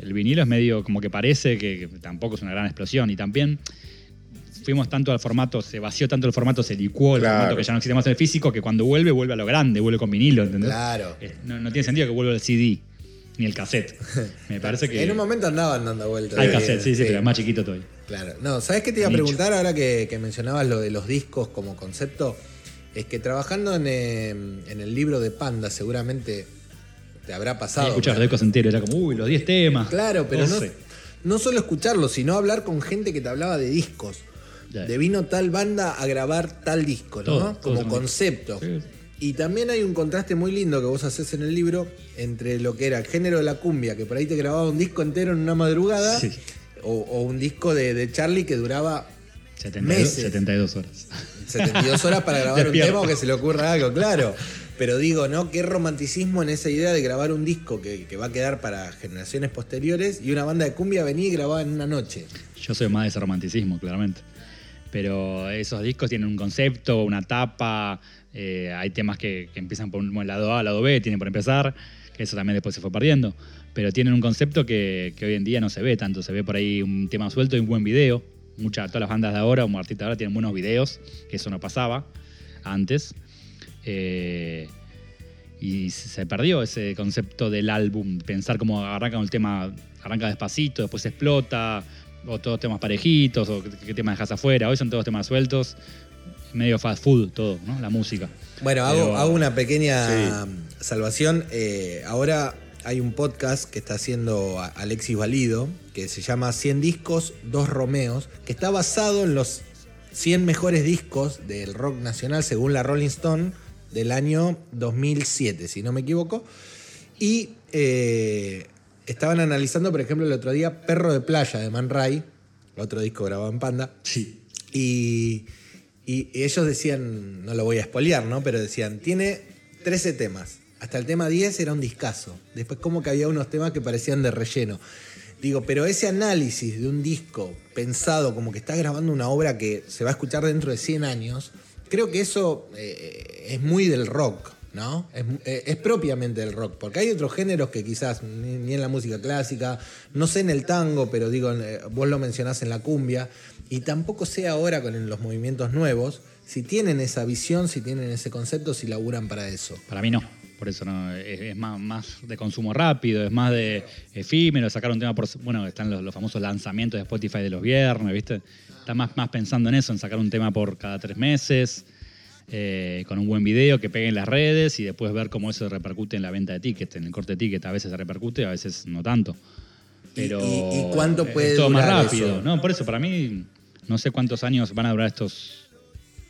S3: el vinilo es medio como que parece que, que tampoco es una gran explosión. Y también fuimos tanto al formato, se vació tanto el formato, se licuó el
S1: Claro.
S3: formato que ya no existe más en el físico, que cuando vuelve, vuelve a lo grande, vuelve con vinilo, ¿entendés?
S2: Claro.
S3: Eh, No, no tiene sentido que vuelva el CD, ni el cassette. Me parece que.
S2: En un momento andaban dando vueltas.
S3: Hay cassette, sí, sí, pero es más chiquito todavía.
S2: Claro. No, ¿sabes qué te iba a preguntar ahora que, que mencionabas lo de los discos como concepto? Es que trabajando en, eh, en el libro de Panda, seguramente te habrá pasado.
S3: escuchar los discos enteros, era como, uy, los 10 temas.
S2: Claro, pero no,
S3: 12.
S2: no solo escucharlo, sino hablar con gente que te hablaba de discos. De vino tal banda a grabar tal disco, ¿no?
S3: Todo,
S2: Como concepto.
S3: Sí.
S2: Y también hay un contraste muy lindo que vos haces en el libro entre lo que era el género de la cumbia, que por ahí te grababa un disco entero en una madrugada,
S3: Sí.
S2: o, o un disco de, de Charlie que duraba
S3: 72,
S2: meses.
S3: 72 horas.
S2: 72 horas para grabar un tema o que se le ocurra algo, claro. Pero digo, ¿no? Qué romanticismo en esa idea de grabar un disco que, que va a quedar para generaciones posteriores y una banda de cumbia venía y grababa en una noche.
S3: Yo soy más de ese romanticismo, claramente. Pero esos discos tienen un concepto, una tapa. eh, hay temas que, empiezan por un lado A, lado B, tienen por empezar, que eso también después se fue perdiendo. Pero tienen un concepto que, que hoy en día no se ve tanto. Se ve por ahí un tema suelto y un buen video. Muchas, todas las bandas de ahora, como artistas de ahora, tienen buenos videos, que eso no pasaba antes. Eh, y se perdió ese concepto del álbum, pensar cómo arranca un tema, arranca despacito, después explota, o todos temas parejitos, o qué, qué temas dejas afuera. Hoy son todos temas sueltos, medio fast food todo, ¿no? La música.
S2: Bueno, hago,
S3: Pero-
S2: hago una pequeña salvación. Eh, ahora hay un podcast que está haciendo Alexis Valido, que se llama 100 discos, dos Romeos, que está basado en los 100 mejores discos del rock nacional, según la Rolling Stone, del año 2007, si no me equivoco. Y eh, estaban analizando, por ejemplo, el otro día Perro de Playa de Man Ray, otro disco grabado en Panda.
S3: Sí.
S2: Y, y ellos decían, no lo voy a espolear, ¿no? Pero decían, tiene 13 temas. Hasta el tema 10 era un discazo. Después como que había unos temas que parecían de relleno. Digo, pero ese análisis de un disco pensado como que está grabando una obra que se va a escuchar dentro de 100 años, creo que eso eh, es muy del rock, ¿no? Es, eh, es propiamente del rock, porque hay otros géneros que quizás ni, en la música clásica, no sé en el tango, pero digo, eh, vos lo mencionás en la cumbia, y tampoco sé ahora con los movimientos nuevos si tienen esa visión, si tienen ese concepto, si laburan para eso.
S3: Para mí no. Por eso no, es, más de consumo rápido, es más de efímero, sacar un tema por... Bueno, están los, los famosos lanzamientos de Spotify de los viernes, ¿viste? Está más, más pensando en eso, en sacar un tema por cada tres meses, eh, con un buen video que pegue en las redes y después ver cómo eso repercute en la venta de tickets, en el corte de ticket. A veces se repercute, a veces no tanto. Pero
S2: ¿Y- y cuánto
S3: es
S2: puede
S3: todo más
S2: durar
S3: rápido,
S2: eso?
S3: ¿no? Por eso, para mí, no sé cuántos años van a durar estos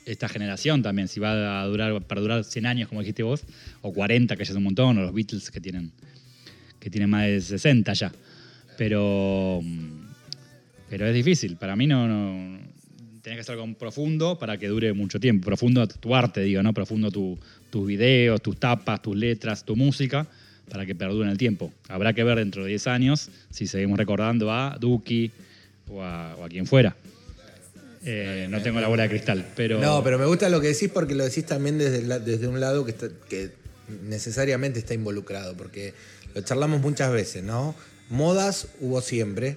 S3: esta generación también, si va a durar, para durar 100 años, como dijiste vos, o 40, que ya es un montón, o los Beatles que tienen, que tienen más de 60 ya. Pero, pero es difícil, para mí no, no tenés que hacer algo profundo para que dure mucho tiempo. Profundo tu arte, digo, ¿no? Profundo tu- tus videos, tus tapas, tus letras, tu música, para que perdure en el tiempo. Habrá que ver dentro de 10 años si seguimos recordando a Duki o a, o a quien fuera. Eh, no tengo la bola de cristal, pero...
S2: No, pero me gusta lo que decís porque lo decís también desde, la- desde un lado que, está- que necesariamente está involucrado, porque lo charlamos muchas veces, ¿no? Modas hubo siempre,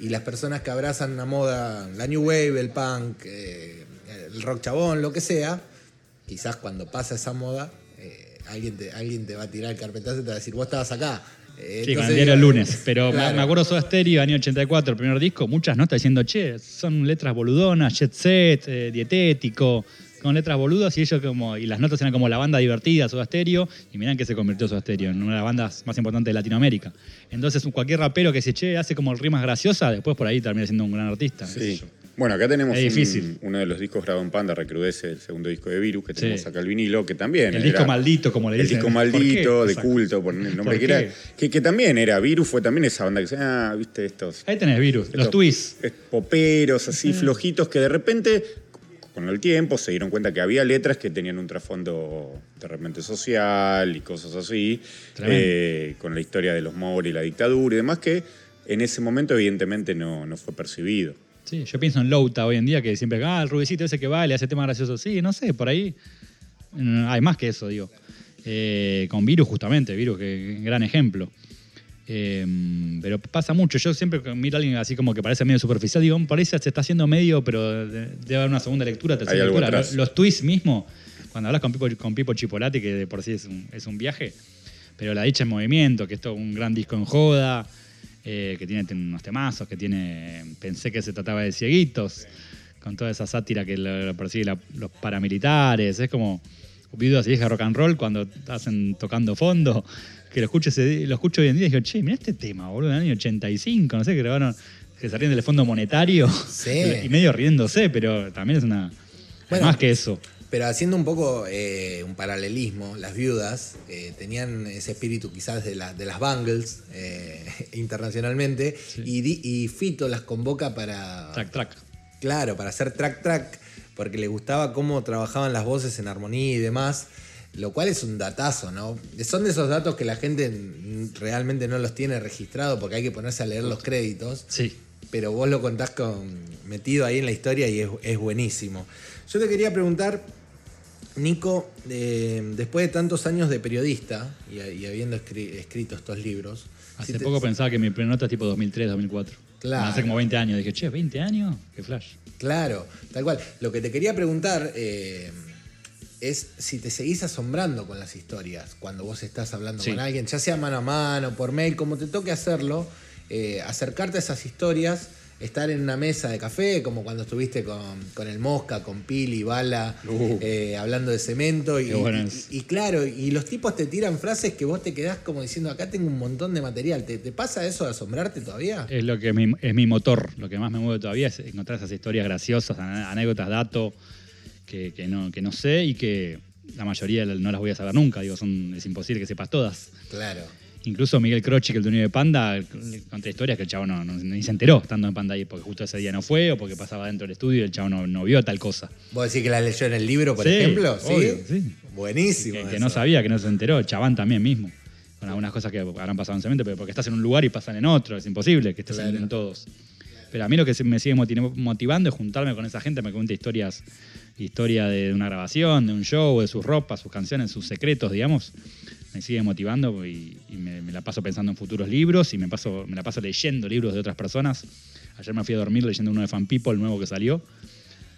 S2: y las personas que abrazan una moda, la New Wave, el punk, eh, el rock chabón, lo que sea, quizás cuando pasa esa moda, eh, alguien, te, alguien te va a tirar el carpetazo y te va a decir, vos estabas acá. Eh,
S3: Sí,
S2: entonces,
S3: el lunes. Pero
S2: Claro.
S3: me acuerdo Soda Stereo, año 84, el primer disco, muchas notas diciendo, che, son letras boludonas, jet set, eh, dietético, con letras boludas y ellos como, y las notas eran como la banda divertida, Soda Stereo, y miran que se convirtió Soda Stereo en una de las bandas más importantes de Latinoamérica. Entonces, cualquier rapero que se che, hace como rimas graciosas, después por ahí termina siendo un gran artista.
S1: Sí. Bueno, acá tenemos
S3: Es
S1: un-
S3: difícil.
S1: uno de los discos grabados en Panda, Recrudece, el segundo disco de Virus, que tenemos
S3: Sí.
S1: acá el vinilo, que también.
S3: El
S1: era-
S3: disco maldito, como le
S1: El
S3: dicen.
S1: disco
S3: ¿Por qué?
S1: maldito, de
S3: Exacto.
S1: culto, por el nombre
S3: ¿Por
S1: que era. Que, que también era. Virus fue también esa banda que se ah, viste, estos.
S3: Ahí tenés virus, los
S1: estos
S3: twists.
S1: es- Poperos así flojitos que de repente con el tiempo se dieron cuenta que había letras que tenían un trasfondo de repente social y cosas así, eh, con la historia de los Maori y la dictadura y demás, que en ese momento evidentemente no, no fue percibido.
S3: Sí, yo pienso en Louta hoy en día, que siempre, ah, el rubicito ese que va, le hace temas graciosos. Sí, no sé, por ahí mm, hay más que eso, digo. Eh, con Virus, justamente, Virus, que gran ejemplo. Eh, pero pasa mucho. Yo siempre miro a alguien así como que parece medio superficial, digo, "Mm, ahí se está haciendo medio, pero de- debe haber una segunda lectura, tercera
S1: Hay
S3: lectura. Los, los twists mismo, cuando hablas con Pipo, con Pipo Chipolati, que de por sí es un, es un viaje, pero la dicha en movimiento, que esto es un gran disco en joda, eh, que tiene unos temazos, que tiene. Pensé que se trataba de cieguitos, con toda esa sátira que lo, lo persigue la- los paramilitares. Es como videos así de rock and roll cuando hacen tocando fondo. Que lo escucho, ese- lo escucho hoy en día y digo, che, mira este tema, boludo, del año 85, no sé, que grabaron, que se ríen del fondo monetario.
S2: Sí.
S3: Y medio riéndose, pero también es una.
S2: Bueno,
S3: más que eso.
S2: Pero haciendo un poco eh, un paralelismo, las viudas eh, tenían ese espíritu quizás de, la- de las Bangles eh, internacionalmente y Fito las convoca para,
S3: Track, track.
S2: claro, para hacer track track, porque le gustaba cómo trabajaban las voces en armonía y demás, lo cual es un datazo, ¿no? Son de esos datos que la gente realmente no los tiene registrados porque hay que ponerse a leer los créditos
S3: Sí.
S2: pero vos lo contás con, metido ahí en la historia y es, es buenísimo. Yo te quería preguntar, Nico, eh, después de tantos años de periodista y, y habiendo escri- escrito estos libros,
S3: Hace
S2: si te-
S3: poco pensaba que mi nota es tipo 2003, 2004.
S2: Claro.
S3: Hace como 20 años. Dije, che, ¿20 años? Qué flash.
S2: Claro, tal cual. Lo que te quería preguntar eh, es si te seguís asombrando con las historias cuando vos estás hablando
S3: Sí.
S2: con alguien, ya sea mano a mano, por mail, como te toque hacerlo, eh, acercarte a esas historias, estar en una mesa de café, como cuando estuviste con, con el Mosca, con Pili, Bala,
S1: Uh.
S2: eh, hablando de cemento. Y, claro, y los tipos te tiran frases que vos te quedás como diciendo, acá tengo un montón de material. ¿Te, te pasa eso de asombrarte todavía?
S3: Es lo que es mi, es mi motor. Lo que más me mueve todavía es encontrar esas historias graciosas, anécdotas, datos que, que no, que no sé y que la mayoría no las voy a saber nunca. Digo, son, es imposible que sepas todas.
S2: Claro.
S3: Incluso Miguel Croci, que el dueño de Panda, conté historias que el chavo no, no- ni se enteró estando en Panda ahí, porque justo ese día no fue o porque pasaba dentro del estudio y el chavo no, no vio tal cosa.
S2: ¿Vos decís que la leyó en el libro, por
S3: Sí,
S2: ejemplo?
S3: obvio, sí.
S2: Buenísimo.
S3: Que, no sabía, que no se enteró. Chabán también mismo. Con algunas cosas que habrán pasado en cemento, pero porque estás en un lugar y pasan en otro. Es imposible que estés en-
S2: Claro.
S3: en todos. Pero a mí lo que me sigue moti- motivando es juntarme con esa gente, me cuenta historias, historia de una grabación, de un show, de sus ropas, sus canciones, sus secretos, digamos. Me sigue motivando y, y me, me la paso pensando en futuros libros y me, paso, me la paso leyendo libros de otras personas. Ayer me fui a dormir leyendo uno de Fan People, el nuevo que salió,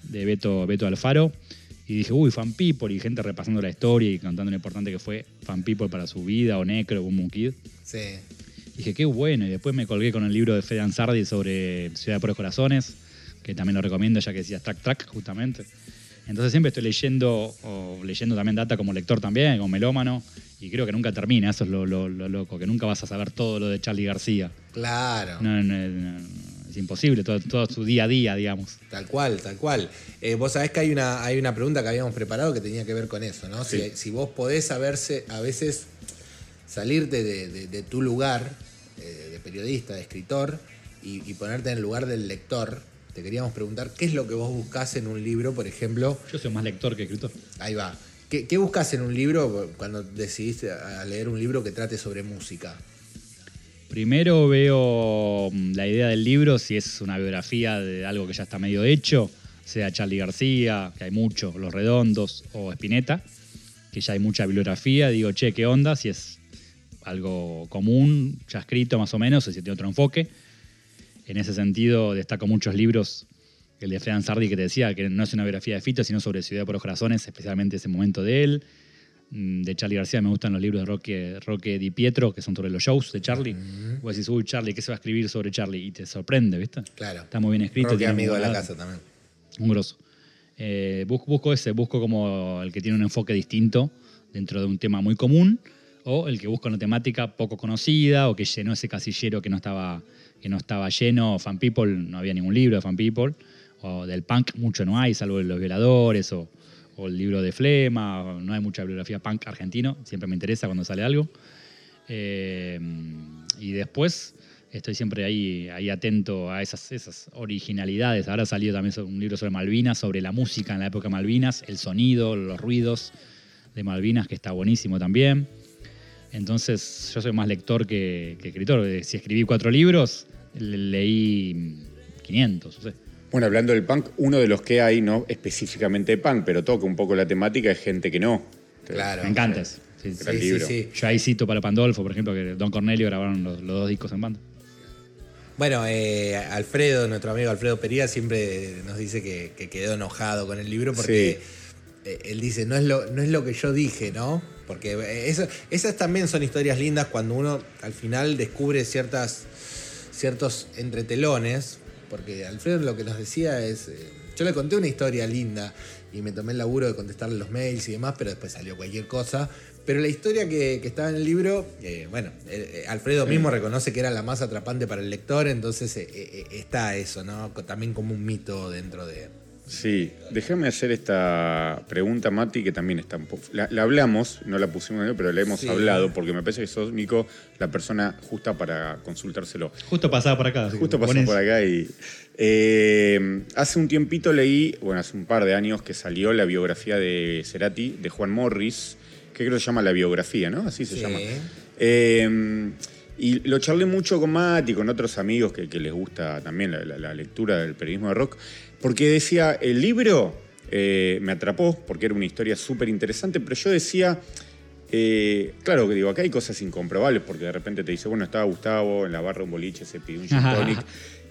S3: de Beto, Beto Alfaro. Y dije, uy, Fan People, y gente repasando la historia y contando lo importante que fue Fan People para su vida, o Necro, o Boom Kid.
S2: Sí.
S3: Dije, qué bueno. Y después me colgué con el libro de Fede Ansardi sobre Ciudad de Puros Corazones, que también lo recomiendo, ya que decías track track, justamente. Entonces siempre estoy leyendo, o leyendo también data como lector también, como melómano, y creo que nunca termina, eso es lo, lo- lo loco, que nunca vas a saber todo lo de Charlie García.
S2: Claro.
S3: No, no, no, es imposible, todo, todo su día a día, digamos.
S2: Tal cual, tal cual. Eh, vos sabés que hay una, hay una pregunta que habíamos preparado que tenía que ver con eso, ¿no? Si,
S1: Sí.
S2: si vos podés saberse, a veces salirte de, de- de tu lugar eh, de periodista, de escritor, y, y ponerte en el lugar del lector, te queríamos preguntar qué es lo que vos buscás en un libro, por ejemplo.
S3: Yo soy más lector que escritor.
S2: Ahí va. ¿Qué, buscas en un libro cuando decidiste leer un libro que trate sobre música?
S3: Primero veo mm, la idea del libro, si es una biografía de algo que ya está medio hecho, sea Charlie García, que hay mucho, Los Redondos, o Spinetta, que ya hay mucha bibliografía. Digo, che, ¿qué onda? Si es algo común, ya escrito más o menos, o si tiene otro enfoque. En ese sentido, destaco muchos libros, el de Fred Sardi que te decía, que no es una biografía de Fito, sino sobre Ciudad por los Corazones, especialmente ese momento de él. Mm, De Charlie García me gustan los libros de Roque, Roque Di Pietro, que son sobre los shows de Charlie. Vos decís, uy, Charlie, ¿qué se va a escribir sobre Charlie? Y te sorprende, ¿viste?
S2: Claro.
S3: Está muy bien escrito.
S2: Roque, amigo de la casa también.
S3: un grosso. Eh, bus- busco ese, busco como el que tiene un enfoque distinto dentro de un tema muy común, o el que busca una temática poco conocida, o que llenó ese casillero que no estaba, que no estaba lleno. Fan People, no había ningún libro de Fan People, o del punk mucho no hay, salvo los violadores, o, el libro de Flema, no hay mucha bibliografía punk argentino, siempre me interesa cuando sale algo. Eh, y después estoy siempre ahí, ahí atento a esas, esas originalidades. Ahora ha salido también un libro sobre Malvinas, sobre la música en la época Malvinas, el sonido, los ruidos de Malvinas, que está buenísimo también. Entonces, yo soy más lector que, escritor. Si escribí cuatro libros, le- leí 500. o sea.
S1: Bueno, hablando del punk, uno de los que hay, no específicamente de punk, pero toca un poco la temática, es gente que no.
S2: Claro.
S3: Me encanta eso. Sí, sí.
S2: Sí.
S3: Yo ahí cito para Pandolfo, por ejemplo, que Don Cornelio grabaron los, los dos discos en banda.
S2: Bueno, eh, Alfredo, nuestro amigo Alfredo Pería, siempre nos dice que, que quedó enojado con el libro porque eh, él dice, no es, lo, no es lo que yo dije, ¿no? Porque eh, eso- esas también son historias lindas cuando uno al final descubre ciertas, ciertos entretelones, porque Alfredo lo que nos decía es, eh, yo le conté una historia linda y me tomé el laburo de contestarle los mails y demás, pero después salió cualquier cosa. Pero la historia que, que estaba en el libro, eh, bueno, eh, Alfredo mismo reconoce que era la más atrapante para el lector, entonces está eso, ¿no? También como un mito dentro de...
S1: Sí, déjame hacer esta pregunta, Mati, que también está un poco. La, la hablamos, no la pusimos, pero la hemos
S2: Sí.
S1: hablado, porque me parece que sos, Nico, la persona justa para consultárselo.
S3: Justo pasaba por acá.
S1: Justo
S3: pones-
S1: por acá y. eh, hace un tiempito leí, bueno, hace un par de años que salió la biografía de Cerati, de Juan Morris, que creo que se llama La biografía, ¿no? Así se
S2: Sí.
S1: llama. Eh, y lo charlé mucho con Mati, con otros amigos que, que les gusta también la, la- la lectura del periodismo de rock, porque decía, el libro eh, me atrapó, porque era una historia súper interesante, pero yo decía, eh, claro que digo, acá hay cosas incomprobables, porque de repente te dice, bueno, estaba Gustavo en la barra de un boliche, se pidió un gin tonic,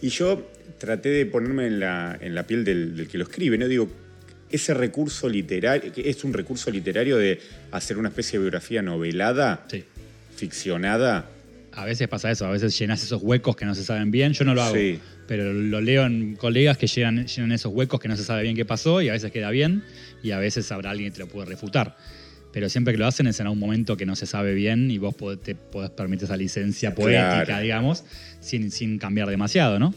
S1: y yo traté de ponerme en la, en la piel del, del que lo escribe, ¿no? Digo, ese recurso literario, que es un recurso literario de hacer una especie de biografía novelada,
S3: Sí.
S1: ficcionada.
S3: A veces pasa eso, a veces llenas esos huecos que no se saben bien. Yo no lo hago,
S1: Sí.
S3: pero lo leo en colegas que llenan, llenan esos huecos que no se sabe bien qué pasó y a veces queda bien y a veces habrá alguien que te lo puede refutar. Pero siempre que lo hacen es en un momento que no se sabe bien y vos podés- te podés permitir esa licencia poética,
S1: Claro.
S3: digamos, sin, sin cambiar demasiado, ¿no?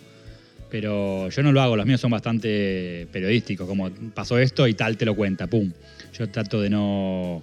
S3: Pero yo no lo hago, los míos son bastante periodísticos, como pasó esto y tal te lo cuenta, pum. Yo trato de no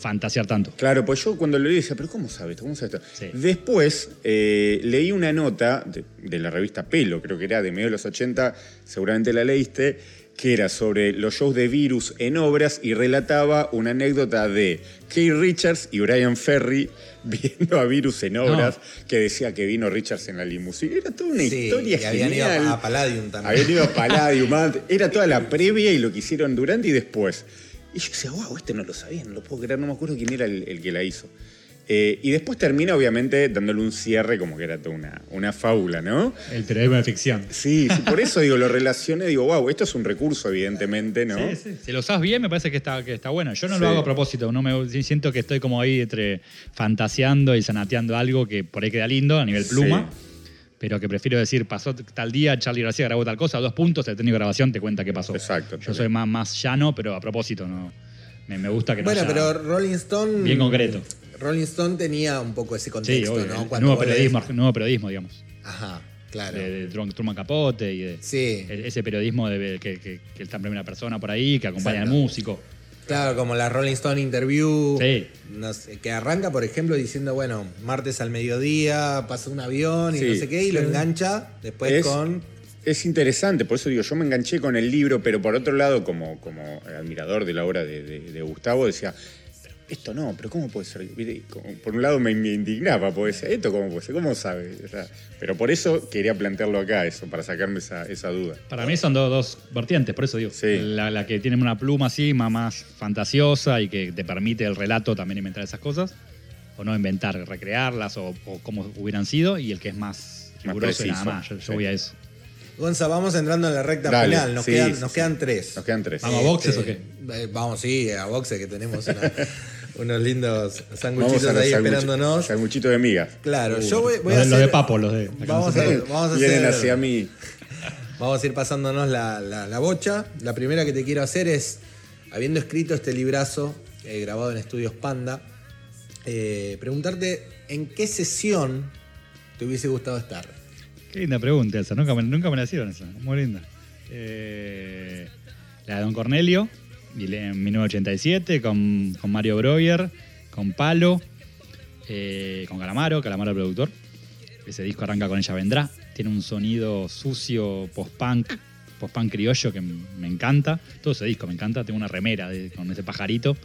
S3: fantasear tanto.
S1: Claro, pues yo cuando lo leí decía, pero ¿cómo sabe esto? ¿Cómo sabe esto?
S3: Sí.
S1: Después eh, leí una nota de, de la revista Pelo, creo que era de medio de los 80, seguramente la leíste, que era sobre los shows de Virus en obras y relataba una anécdota de Keith Richards y Brian Ferry viendo a Virus en obras, que decía que vino Richards en la limusina. Era toda una
S2: Sí,
S1: historia
S2: y habían ido
S1: genial.
S2: a, a Palladium también.
S1: Habían ido a Palladium. Era toda la previa y lo que hicieron durante y después. Y yo decía, wow, este no lo sabía, no lo puedo creer, no me acuerdo quién era el, el que la hizo. Eh, y después termina, obviamente, dándole un cierre como que era toda una, una fábula, ¿no?
S3: El periodismo de ficción.
S1: Sí, sí, por eso digo, lo relacioné, digo, wow, esto es un recurso, evidentemente, ¿no?
S3: Sí, sí. Si lo usas bien, me parece que está, que está bueno. Yo no
S1: Sí.
S3: lo hago a propósito. No me, siento que estoy como ahí entre fantaseando y sanateando algo que por ahí queda lindo a nivel pluma. Pero que prefiero decir, pasó tal día, Charlie García grabó tal cosa, dos puntos, el técnico de grabación te cuenta qué pasó.
S1: Exacto,
S3: Yo soy más, más llano, pero a propósito, no. Me, me gusta que no
S2: Bueno, pero Rolling Stone...
S3: Bien concreto.
S2: Rolling Stone tenía un poco ese
S3: Sí,
S2: contexto,
S3: obvio,
S2: ¿no?
S3: el nuevo periodismo, nuevo periodismo, digamos.
S2: Ajá, claro.
S3: De, de Truman Truman Capote y de
S2: Sí.
S3: e- ese periodismo de, que, que- que está en primera persona por ahí, que acompaña
S2: Exacto.
S3: al músico.
S2: Claro, como la Rolling Stone Interview.
S3: Sí.
S2: no sé, que arranca, por ejemplo, diciendo, bueno, martes al mediodía pasa un avión y
S1: Sí.
S2: no sé qué, y lo engancha después
S1: Es-
S2: con.
S1: Es interesante, por eso digo, yo me enganché con el libro, pero por otro lado, como, como admirador de la obra de, de- de Gustavo, decía, "Pero esto no, pero ¿cómo puede ser? Por un lado me, indignaba, porque decía, ¿esto cómo puede ser? ¿Cómo sabe? O sea, pero por eso quería plantearlo acá, eso, para sacarme esa, esa duda.
S3: Para mí son do- dos vertientes, por eso digo.
S1: Sí.
S3: La, la que tiene una pluma así, más, fantasiosa y que te permite el relato también inventar esas cosas. O no inventar, recrearlas o, o cómo hubieran sido. Y el que es más riguroso y nada más. Yo, yo
S1: sí.
S3: voy a eso.
S2: Gonza, vamos entrando en la recta
S1: Dale,
S2: final. Nos,
S1: sí,
S2: quedan,
S1: sí,
S2: nos
S1: sí.
S2: quedan tres.
S1: Nos quedan tres.
S3: Vamos a boxes o qué?
S2: eh, vamos, sí, a boxe que tenemos una- unos lindos sanguchitos ahí
S1: sanguchi-
S2: esperándonos.
S1: sanguchitos de migas.
S2: Claro, yo voy, a
S3: de, los
S2: hacer.
S3: de Papo, los de.
S2: Vamos a, vamos a
S1: Vienen
S2: hacer-
S1: hacia mí.
S2: Vamos a ir pasándonos la, la- la bocha. La primera que te quiero hacer es, habiendo escrito este librazo eh, grabado en Estudios Panda, eh, preguntarte en qué sesión te hubiese gustado estar.
S3: Qué linda pregunta esa. Nunca me, nunca me la hicieron esa. Muy linda. Eh, la de Don Cornelio, en 1987, con, con Mario Breuer, con Palo, eh, con Calamaro, Calamaro productor. Ese disco arranca con Ella Vendrá. Tiene un sonido sucio, post-punk, post-punk criollo que me encanta. Todo ese disco me encanta. Tengo una remera de- con ese pajarito.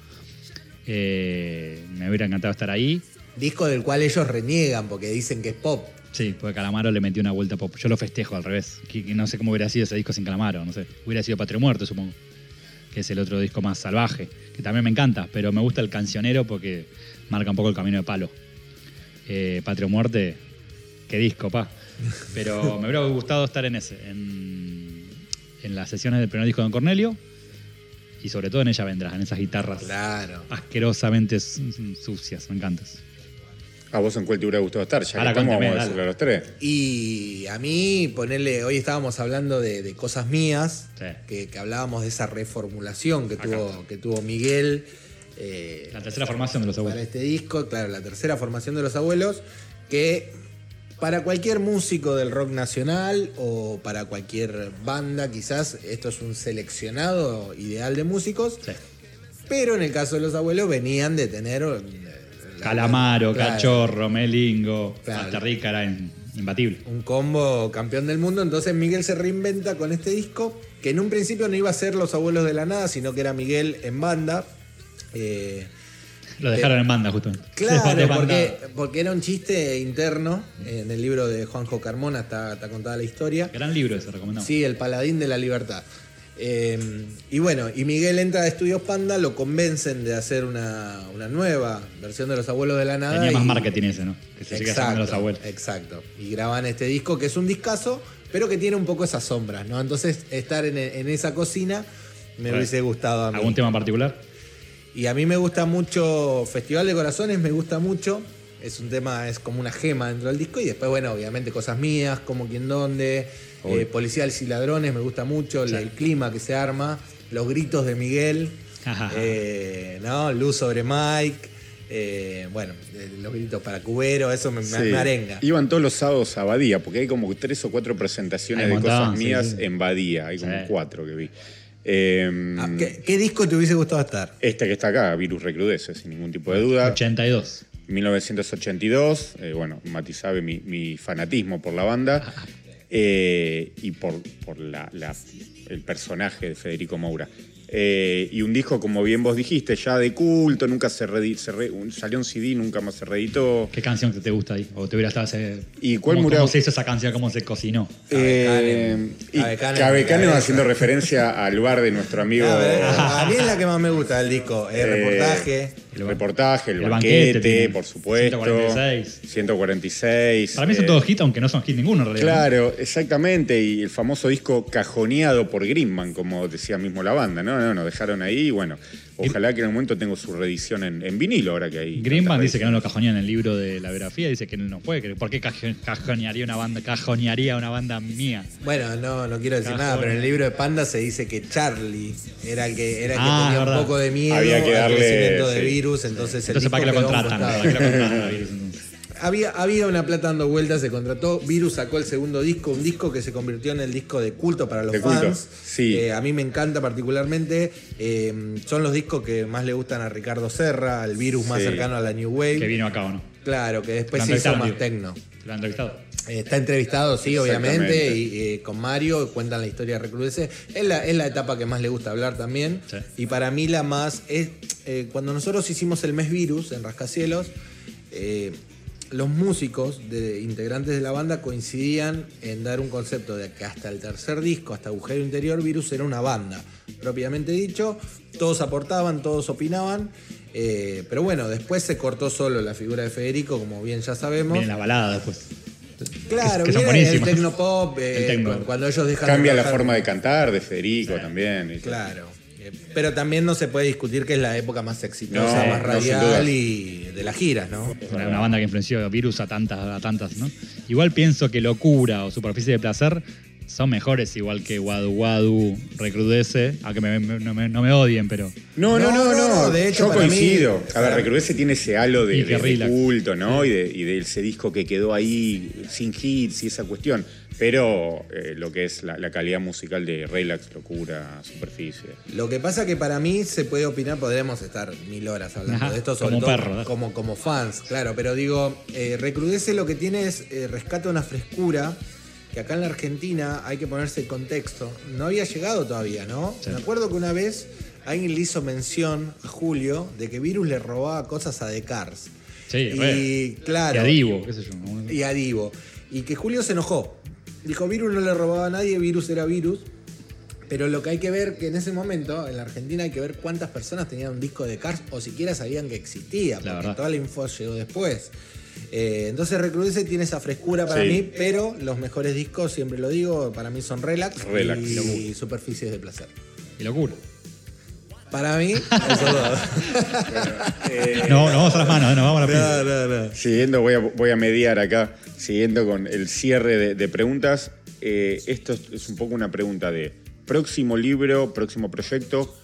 S3: Eh, me hubiera encantado estar ahí.
S2: Disco del cual ellos reniegan porque dicen que es pop.
S3: Sí, porque Calamaro le metió una vuelta pop. Yo lo festejo al revés. No sé cómo hubiera sido ese disco sin Calamaro. No sé. Hubiera sido Patrio Muerto, supongo. Que es el otro disco más salvaje. Que también me encanta. Pero me gusta el cancionero porque marca un poco el camino de palo. Eh, Patrio Muerte, qué disco, pa. Pero me hubiera gustado estar en ese. En, en las sesiones del primer disco de Don Cornelio. Y sobre todo en Ella Vendrás, en esas guitarras
S2: Claro.
S3: asquerosamente su- sucias. Me encantas.
S1: ¿A vos en cuál te hubiera gustado estar? Ya que
S3: Ahora
S1: estamos,
S3: cuénteme,
S1: vamos a decirlo a los tres.
S2: Y a mí, ponerle, hoy estábamos hablando de, de cosas mías,
S3: Sí.
S2: que, que hablábamos de esa reformulación que,
S3: Acá.
S2: tuvo, que tuvo Miguel. eh,
S3: La tercera formación de los
S2: para
S3: abuelos.
S2: este disco, claro, la tercera formación de los abuelos, que para cualquier músico del rock nacional o para cualquier banda, quizás esto es un seleccionado ideal de músicos,
S3: Sí.
S2: pero en el caso de los abuelos venían de tener... la-
S3: Calamaro,
S2: claro,
S3: Cachorro, Melingo,
S2: Claro.
S3: Rica era imbatible.
S2: un combo campeón del mundo. Entonces Miguel se reinventa con este disco, que en un principio no iba a ser Los Abuelos de la Nada, sino que era Miguel en banda. Eh,
S3: Lo dejaron en banda, justo.
S2: claro, porque, porque era un chiste interno. En el libro de Juanjo Carmona está, está contada la historia.
S3: Gran libro ese, recomendamos.
S2: Sí, El Paladín de la Libertad. Eh, y bueno, y Miguel entra a Estudios Panda, lo convencen de hacer una, una nueva versión de Los Abuelos de la Nada.
S3: Tenía más
S2: y-
S3: marketing ese, ¿no? Que se sigue llamando los abuelos.
S2: Exacto. Y graban este disco que es un discazo, pero que tiene un poco esas sombras, ¿no? Entonces, estar en, en esa cocina me hubiese gustado a mí.
S3: ¿Algún tema en particular?
S2: Y a mí me gusta mucho Festival de Corazones, me gusta mucho. Es un tema, es como una gema dentro del disco. Y después, bueno, obviamente cosas mías, como quien dónde. Eh, Policiales y Ladrones, me gusta mucho, el-
S3: Sí.
S2: el clima que se arma, los gritos de Miguel,
S3: Ajá.
S2: eh, ¿no? Luz sobre Mike, eh, bueno, eh, los gritos para Cubero, eso me,
S1: Sí.
S2: me arenga.
S1: Iban todos los sábados a Badía, porque hay como tres o cuatro presentaciones
S3: Hay
S1: de cosas mías
S3: sí.
S1: en Badía. Hay como
S3: Sí.
S1: cuatro que vi. Eh,
S2: Ah, ¿Qué, qué disco te hubiese gustado estar?
S1: Este que está acá, Virus Recrudece, sin ningún tipo de duda.
S3: 82.
S1: 1982, eh, bueno, Mati sabe mi, mi fanatismo por la banda eh, y por, por la- la- el personaje de Federico Moura. Eh, y un disco, como bien vos dijiste, ya de culto, nunca se, re- un- salió un CD, nunca más se reeditó.
S3: ¿Qué canción te gusta ahí? ¿O te hubiera estado ese...
S1: ¿Y cuál
S3: cómo, se hizo esa canción? ¿Cómo se cocinó?
S1: Eh, haciendo referencia al bar de nuestro amigo.
S2: A, ver, a mí es la que más me gusta del disco, el
S1: Eh,
S2: reportaje.
S1: El reportaje, el,
S3: El
S1: banquete, por supuesto.
S3: 146.
S1: 146.
S3: Para mí son
S1: eh,
S3: todos hits, aunque no son hits ninguno en realidad.
S1: Claro, exactamente. Y el famoso disco cajoneado por Greenman, como decía mismo la banda. No, no, nos dejaron ahí. y Bueno, ojalá que en el momento tenga su reedición en, en vinilo ahora que hay.
S3: Greenman dice que no lo cajonea en el libro de la biografía, dice que no puede. que ¿Por qué cajo- cajonearía una banda, cajonearía una banda mía?
S2: Bueno, no, no quiero decir nada, pero en el libro de Panda se dice que Charlie era el que, era el que
S3: Ah,
S2: tenía un poco de miedo
S1: Había que
S2: al
S1: darle,
S2: crecimiento de
S1: sí.
S2: virus, entonces el
S3: Entonces, ¿para qué lo contratan?
S2: costado.
S3: ¿Para qué lo contratan a Virus, entonces?
S2: Había, había una plata dando vueltas, se contrató. Virus sacó el segundo disco, un disco que se convirtió en el disco de culto para los
S1: De culto,
S2: fans.
S1: sí.
S2: Eh, a mí me encanta particularmente. Eh, son los discos que más le gustan a Ricardo Serra, al Virus más cercano a la New Wave.
S3: Que vino acá o no.
S2: Claro, que después se hizo más tecno.
S3: ¿Lo han entrevistado?
S2: Eh, Está entrevistado, sí, obviamente, y eh, con Mario cuentan la historia de Recrudece. Es la, es la etapa que más le gusta hablar también.
S3: Sí.
S2: Y para mí la más es eh, cuando nosotros hicimos el mes virus en Rascacielos, eh, los músicos de integrantes de la banda coincidían en dar un concepto de que hasta el tercer disco, hasta Agujero Interior, Virus era una banda, propiamente dicho. Todos aportaban, todos opinaban. eh, pero bueno, después se cortó solo la figura de Federico, como bien ya sabemos.
S3: Viene la balada después.
S2: Claro,
S3: que son
S2: viene el tecnopop, eh,
S3: El
S2: cuando, ellos dejan
S1: Cambia
S2: de
S1: la forma de cantar de Federico también. y-
S2: Claro. Pero también no se puede discutir que es la época más exitosa,
S1: No,
S2: más radial y de las giras, ¿no?
S3: Una, una banda que influenció Virus a tantas, a tantas, ¿no? Igual pienso que Locura o Superficie de Placer son mejores igual que Wadu Wadu Recrudece, aunque me- me- no, me, no me odien, pero
S1: No, no,
S2: No,
S1: no,
S2: de hecho,
S1: Yo
S2: mí-
S1: coincido. a ver, Recrudece tiene ese halo de,
S3: Y que
S1: de- culto, ¿no? Y de, y de ese disco que quedó ahí sin hits y esa cuestión. Pero eh, lo que es la, la calidad musical de Relax, Locura, Superficie.
S2: Lo que pasa que para mí se puede opinar, podríamos estar mil horas hablando
S3: Ajá,
S2: de esto, sobre
S3: como
S2: todo
S3: perro, ¿no?
S2: como, como fans, claro, pero digo, eh, Recrudece lo que tiene es, eh, rescata una frescura que acá en la Argentina hay que ponerse el contexto. No había llegado todavía, ¿no?
S3: Sí.
S2: Me acuerdo que una vez alguien le hizo mención a Julio de que Virus le robaba cosas a The Cars.
S3: Sí,
S2: y claro.
S3: y a Divo, qué sé yo. ¿no?
S2: y a Divo. Y que Julio se enojó. Dijo, Virus no le robaba a nadie, Virus era Virus. Pero lo que hay que ver, que en ese momento, en la Argentina, hay que ver cuántas personas tenían un disco de Cars o siquiera sabían que existía, porque toda la info llegó después. Eh, entonces Recrudece tiene esa frescura para
S1: Sí.
S2: mí, pero los mejores discos, siempre lo digo, para mí son Relax,
S1: Relax.
S2: y Superficies de Placer.
S3: Y locura.
S2: Para mí, esos dos.
S3: No, no vamos a las manos, no vamos a la
S2: no, no.
S1: Siguiendo, voy a, voy a mediar acá, siguiendo con el cierre de, de preguntas. eh, esto es, es un poco una pregunta de próximo libro, próximo proyecto,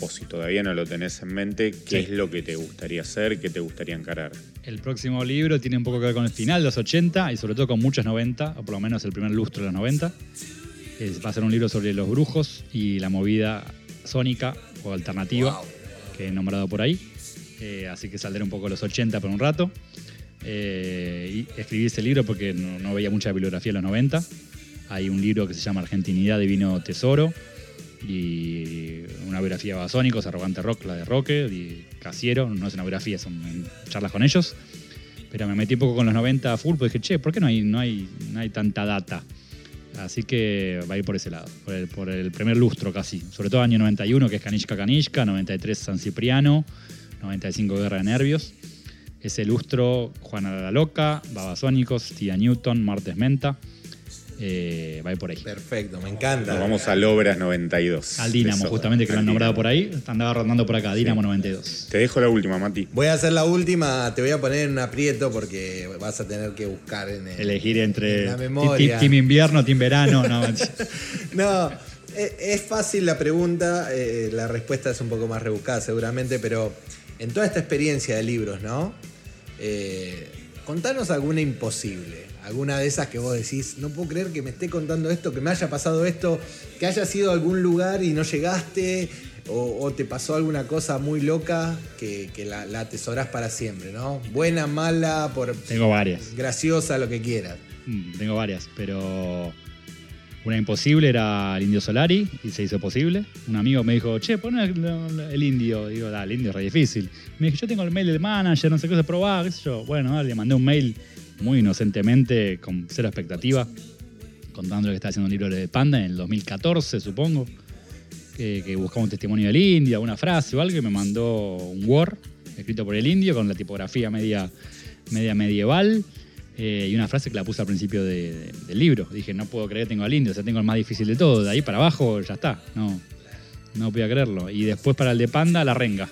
S1: o si todavía no lo tenés en mente, ¿qué
S3: Sí.
S1: es lo que te gustaría hacer, qué te gustaría encarar?
S3: El próximo libro tiene un poco que ver con el final de los 80 y sobre todo con muchos 90, o por lo menos el primer lustro de los 90. Es- va a ser un libro sobre los brujos y la movida sónica o alternativa
S2: Wow.
S3: que he nombrado por ahí. Eh, así que saldré un poco de los 80 por un rato. Eh, y escribí ese libro porque no, no veía mucha bibliografía en los 90. Hay un libro que se llama Argentinidad Divino Tesoro y una biografía de Babasónicos, Arrogante Rock, la de Roque, y Casiero, no es una biografía, son en charlas con ellos. Pero me metí un poco con los 90 a full, porque dije, che, ¿por qué no hay, no hay, no hay tanta data? Así que va a ir por ese lado, por el, por el primer lustro casi. Sobre todo año 91, que es Canishka Canishka, 93 San Cipriano, 95 Guerra de Nervios. Ese lustro, Juana la Loca, Babasónicos, Tía Newton, Martes Menta. Eh, va a ir por ahí.
S2: Perfecto, me encanta.
S1: Nos vamos al Obras 92.
S3: Al Dinamo, justamente, que lo han nombrado
S1: Dinamo.
S3: por ahí. Andaba rondando por acá, Dinamo 92.
S1: Te dejo la última, Mati.
S2: Voy a hacer la última, te voy a poner en un aprieto porque vas a tener que buscar en el,
S3: Elegir entre
S2: en la memoria.
S3: Team Invierno, Team Verano. No,
S2: No, e- es fácil la pregunta, eh, la respuesta es un poco más rebuscada seguramente, pero en toda esta experiencia de libros, ¿no? Eh, contanos alguna imposible, alguna de esas que vos decís, no puedo creer que me esté contando esto, que me haya pasado esto, que haya sido a algún lugar y no llegaste, o, o te pasó alguna cosa muy loca que, que la, la atesorás para siempre, ¿no? Buena, mala, por
S3: tengo varias.
S2: graciosa, lo que quieras.
S3: Mm, Tengo varias, pero una imposible era el Indio Solari y se hizo posible. Un amigo me dijo, che, pon el, el indio. Digo, el indio es re difícil. Me dijo, yo tengo el mail del manager, no sé qué se probaba, qué sé yo. Bueno, le mandé un mail muy inocentemente, con cero expectativa, contando que estaba haciendo un libro de Panda en el 2014, supongo. Que, que buscaba un testimonio del indio, alguna frase o algo, y me mandó un Word escrito por el indio con la tipografía media, media medieval. eh, y una frase que la puse al principio de- de- del libro. Dije, no puedo creer que tengo al indio, o sea, tengo el más difícil de todo. De ahí para abajo ya está. No, no podía creerlo. Y después para el de Panda, la renga.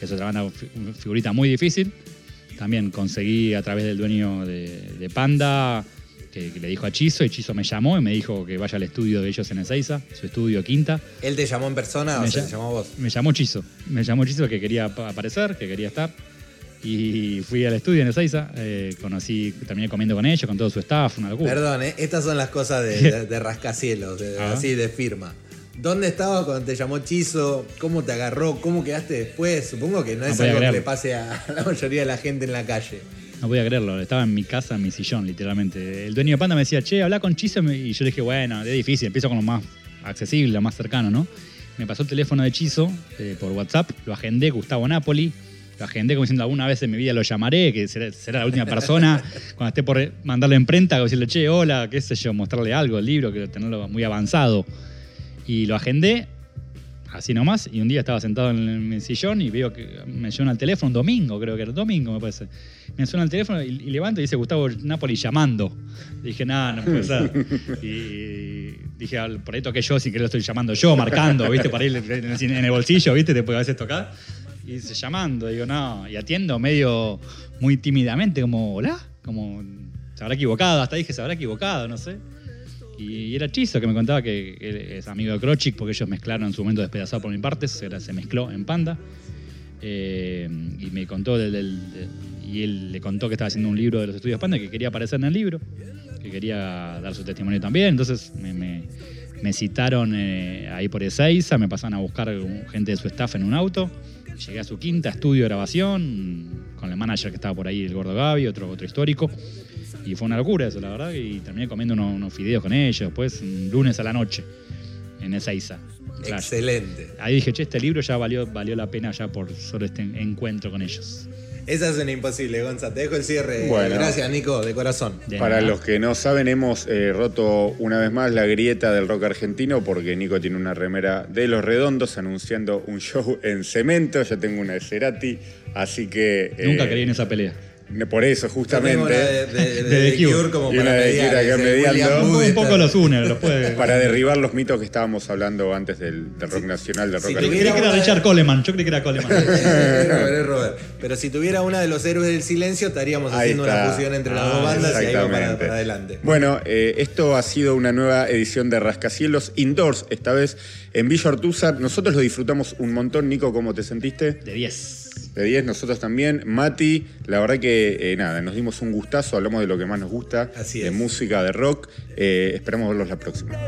S3: Es otra banda, fi- figurita muy difícil. También conseguí a través del dueño de, de Panda, que, que le dijo a Chizo, y Chizo me llamó y me dijo que vaya al estudio de ellos en Ezeiza, su estudio Quinta.
S2: ¿Él te llamó en persona o
S3: Me
S2: se
S3: llam-
S2: te llamó vos?
S3: Me llamó Chizo. Me llamó Chizo que quería pa- aparecer, que quería estar. Y fui al estudio en Ezeiza, eh, conocí, terminé comiendo con ellos, con todo su staff, una locura.
S2: Perdón, ¿eh? estas son las cosas de, de- de rascacielos, de-
S3: Ah.
S2: así de firma. ¿Dónde estabas cuando te llamó Chizo? ¿Cómo te agarró? ¿Cómo quedaste después? Supongo que no,
S3: No
S2: es algo que le pase a la mayoría de la gente en la calle.
S3: No podía creerlo, estaba en mi casa, en mi sillón, literalmente. El dueño de Panda me decía, che, habla con Chizo. Y yo le dije, bueno, es difícil, empiezo con lo más accesible, lo más cercano, ¿no? Me pasó el teléfono de Chizo eh, por WhatsApp, lo agendé, Gustavo Napoli. Lo agendé como diciendo, alguna vez en mi vida lo llamaré, que será, será la última persona cuando esté por mandarle imprenta, decirle, che, hola, qué sé yo, mostrarle algo, el libro, quiero tenerlo muy avanzado. Y lo agendé, así nomás, y un día estaba sentado en mi sillón y veo que me suena el teléfono, domingo creo que era, domingo me parece. Me suena el teléfono y, levanto y dice Gustavo Napoli llamando. Dije, nada, no puede ser. Y dije, "Al- ahí toqué yo, sin que lo estoy llamando yo, marcando, ¿viste? Por ahí en el bolsillo, ¿viste? Te puede a veces tocar. Y dice, llamando, digo, no, y atiendo medio muy tímidamente, como, hola, como, se habrá equivocado, hasta dije, se habrá equivocado, no sé. Y era Chizo que me contaba que él es amigo de Krochik porque ellos mezclaron en su momento Despedazado por mi parte, se, mezcló en Panda. Eh, y me contó del, del- de- y él le contó que estaba haciendo un libro de los estudios Panda que quería aparecer en el libro, que quería dar su testimonio también. Entonces me, citaron eh, ahí por Ezeiza, me pasaron a buscar gente de su staff en un auto. Llegué a su quinta estudio de grabación con el manager que estaba por ahí, el Gordo Gaby, otro, otro histórico. Y fue una locura eso, la verdad. Y terminé comiendo unos, unos fideos con ellos, después, un lunes a la noche, en Ezeiza. Claro.
S2: Excelente.
S3: Ahí dije, che, este libro ya valió, valió la pena ya por solo este encuentro con ellos.
S2: Esa es una imposible, Gonza. Te dejo el cierre.
S1: Bueno.
S2: Gracias, Nico, de corazón.
S3: De
S1: Para
S3: nada.
S1: los que no saben, hemos eh, roto una vez más la grieta del rock argentino porque Nico tiene una remera de Los Redondos anunciando un show en cemento. Yo tengo una de Cerati, así que. eh,
S3: Nunca creí en esa pelea.
S1: Por eso,
S2: Yo
S1: justamente.
S2: una de, de- de-
S3: De
S2: de
S3: The Cure.
S2: Cure como
S1: Y
S2: para
S1: una de Cure mediando.
S3: Un, poco los une, los puede.
S1: Para derribar los mitos que estábamos hablando antes del, del rock nacional, del
S2: si
S1: rock
S3: Creí que era Richard Coleman, yo creí que era Coleman.
S2: Es Robert, es Robert. Pero si tuviera una de los héroes del silencio, estaríamos
S1: Ahí
S2: haciendo una fusión entre las
S3: Ah,
S2: dos bandas y ahí va para adelante.
S1: Bueno, eh, esto ha sido una nueva edición de Rascacielos Indoors, esta vez en Villa Ortúzar. Nosotros lo disfrutamos un montón. Nico, ¿cómo te sentiste?
S3: De 10.
S1: De 10, nosotros también. Mati, la verdad que eh, nada, nos dimos un gustazo, hablamos de lo que más nos gusta,
S2: Así
S1: de música, de rock. Eh, esperamos verlos la próxima.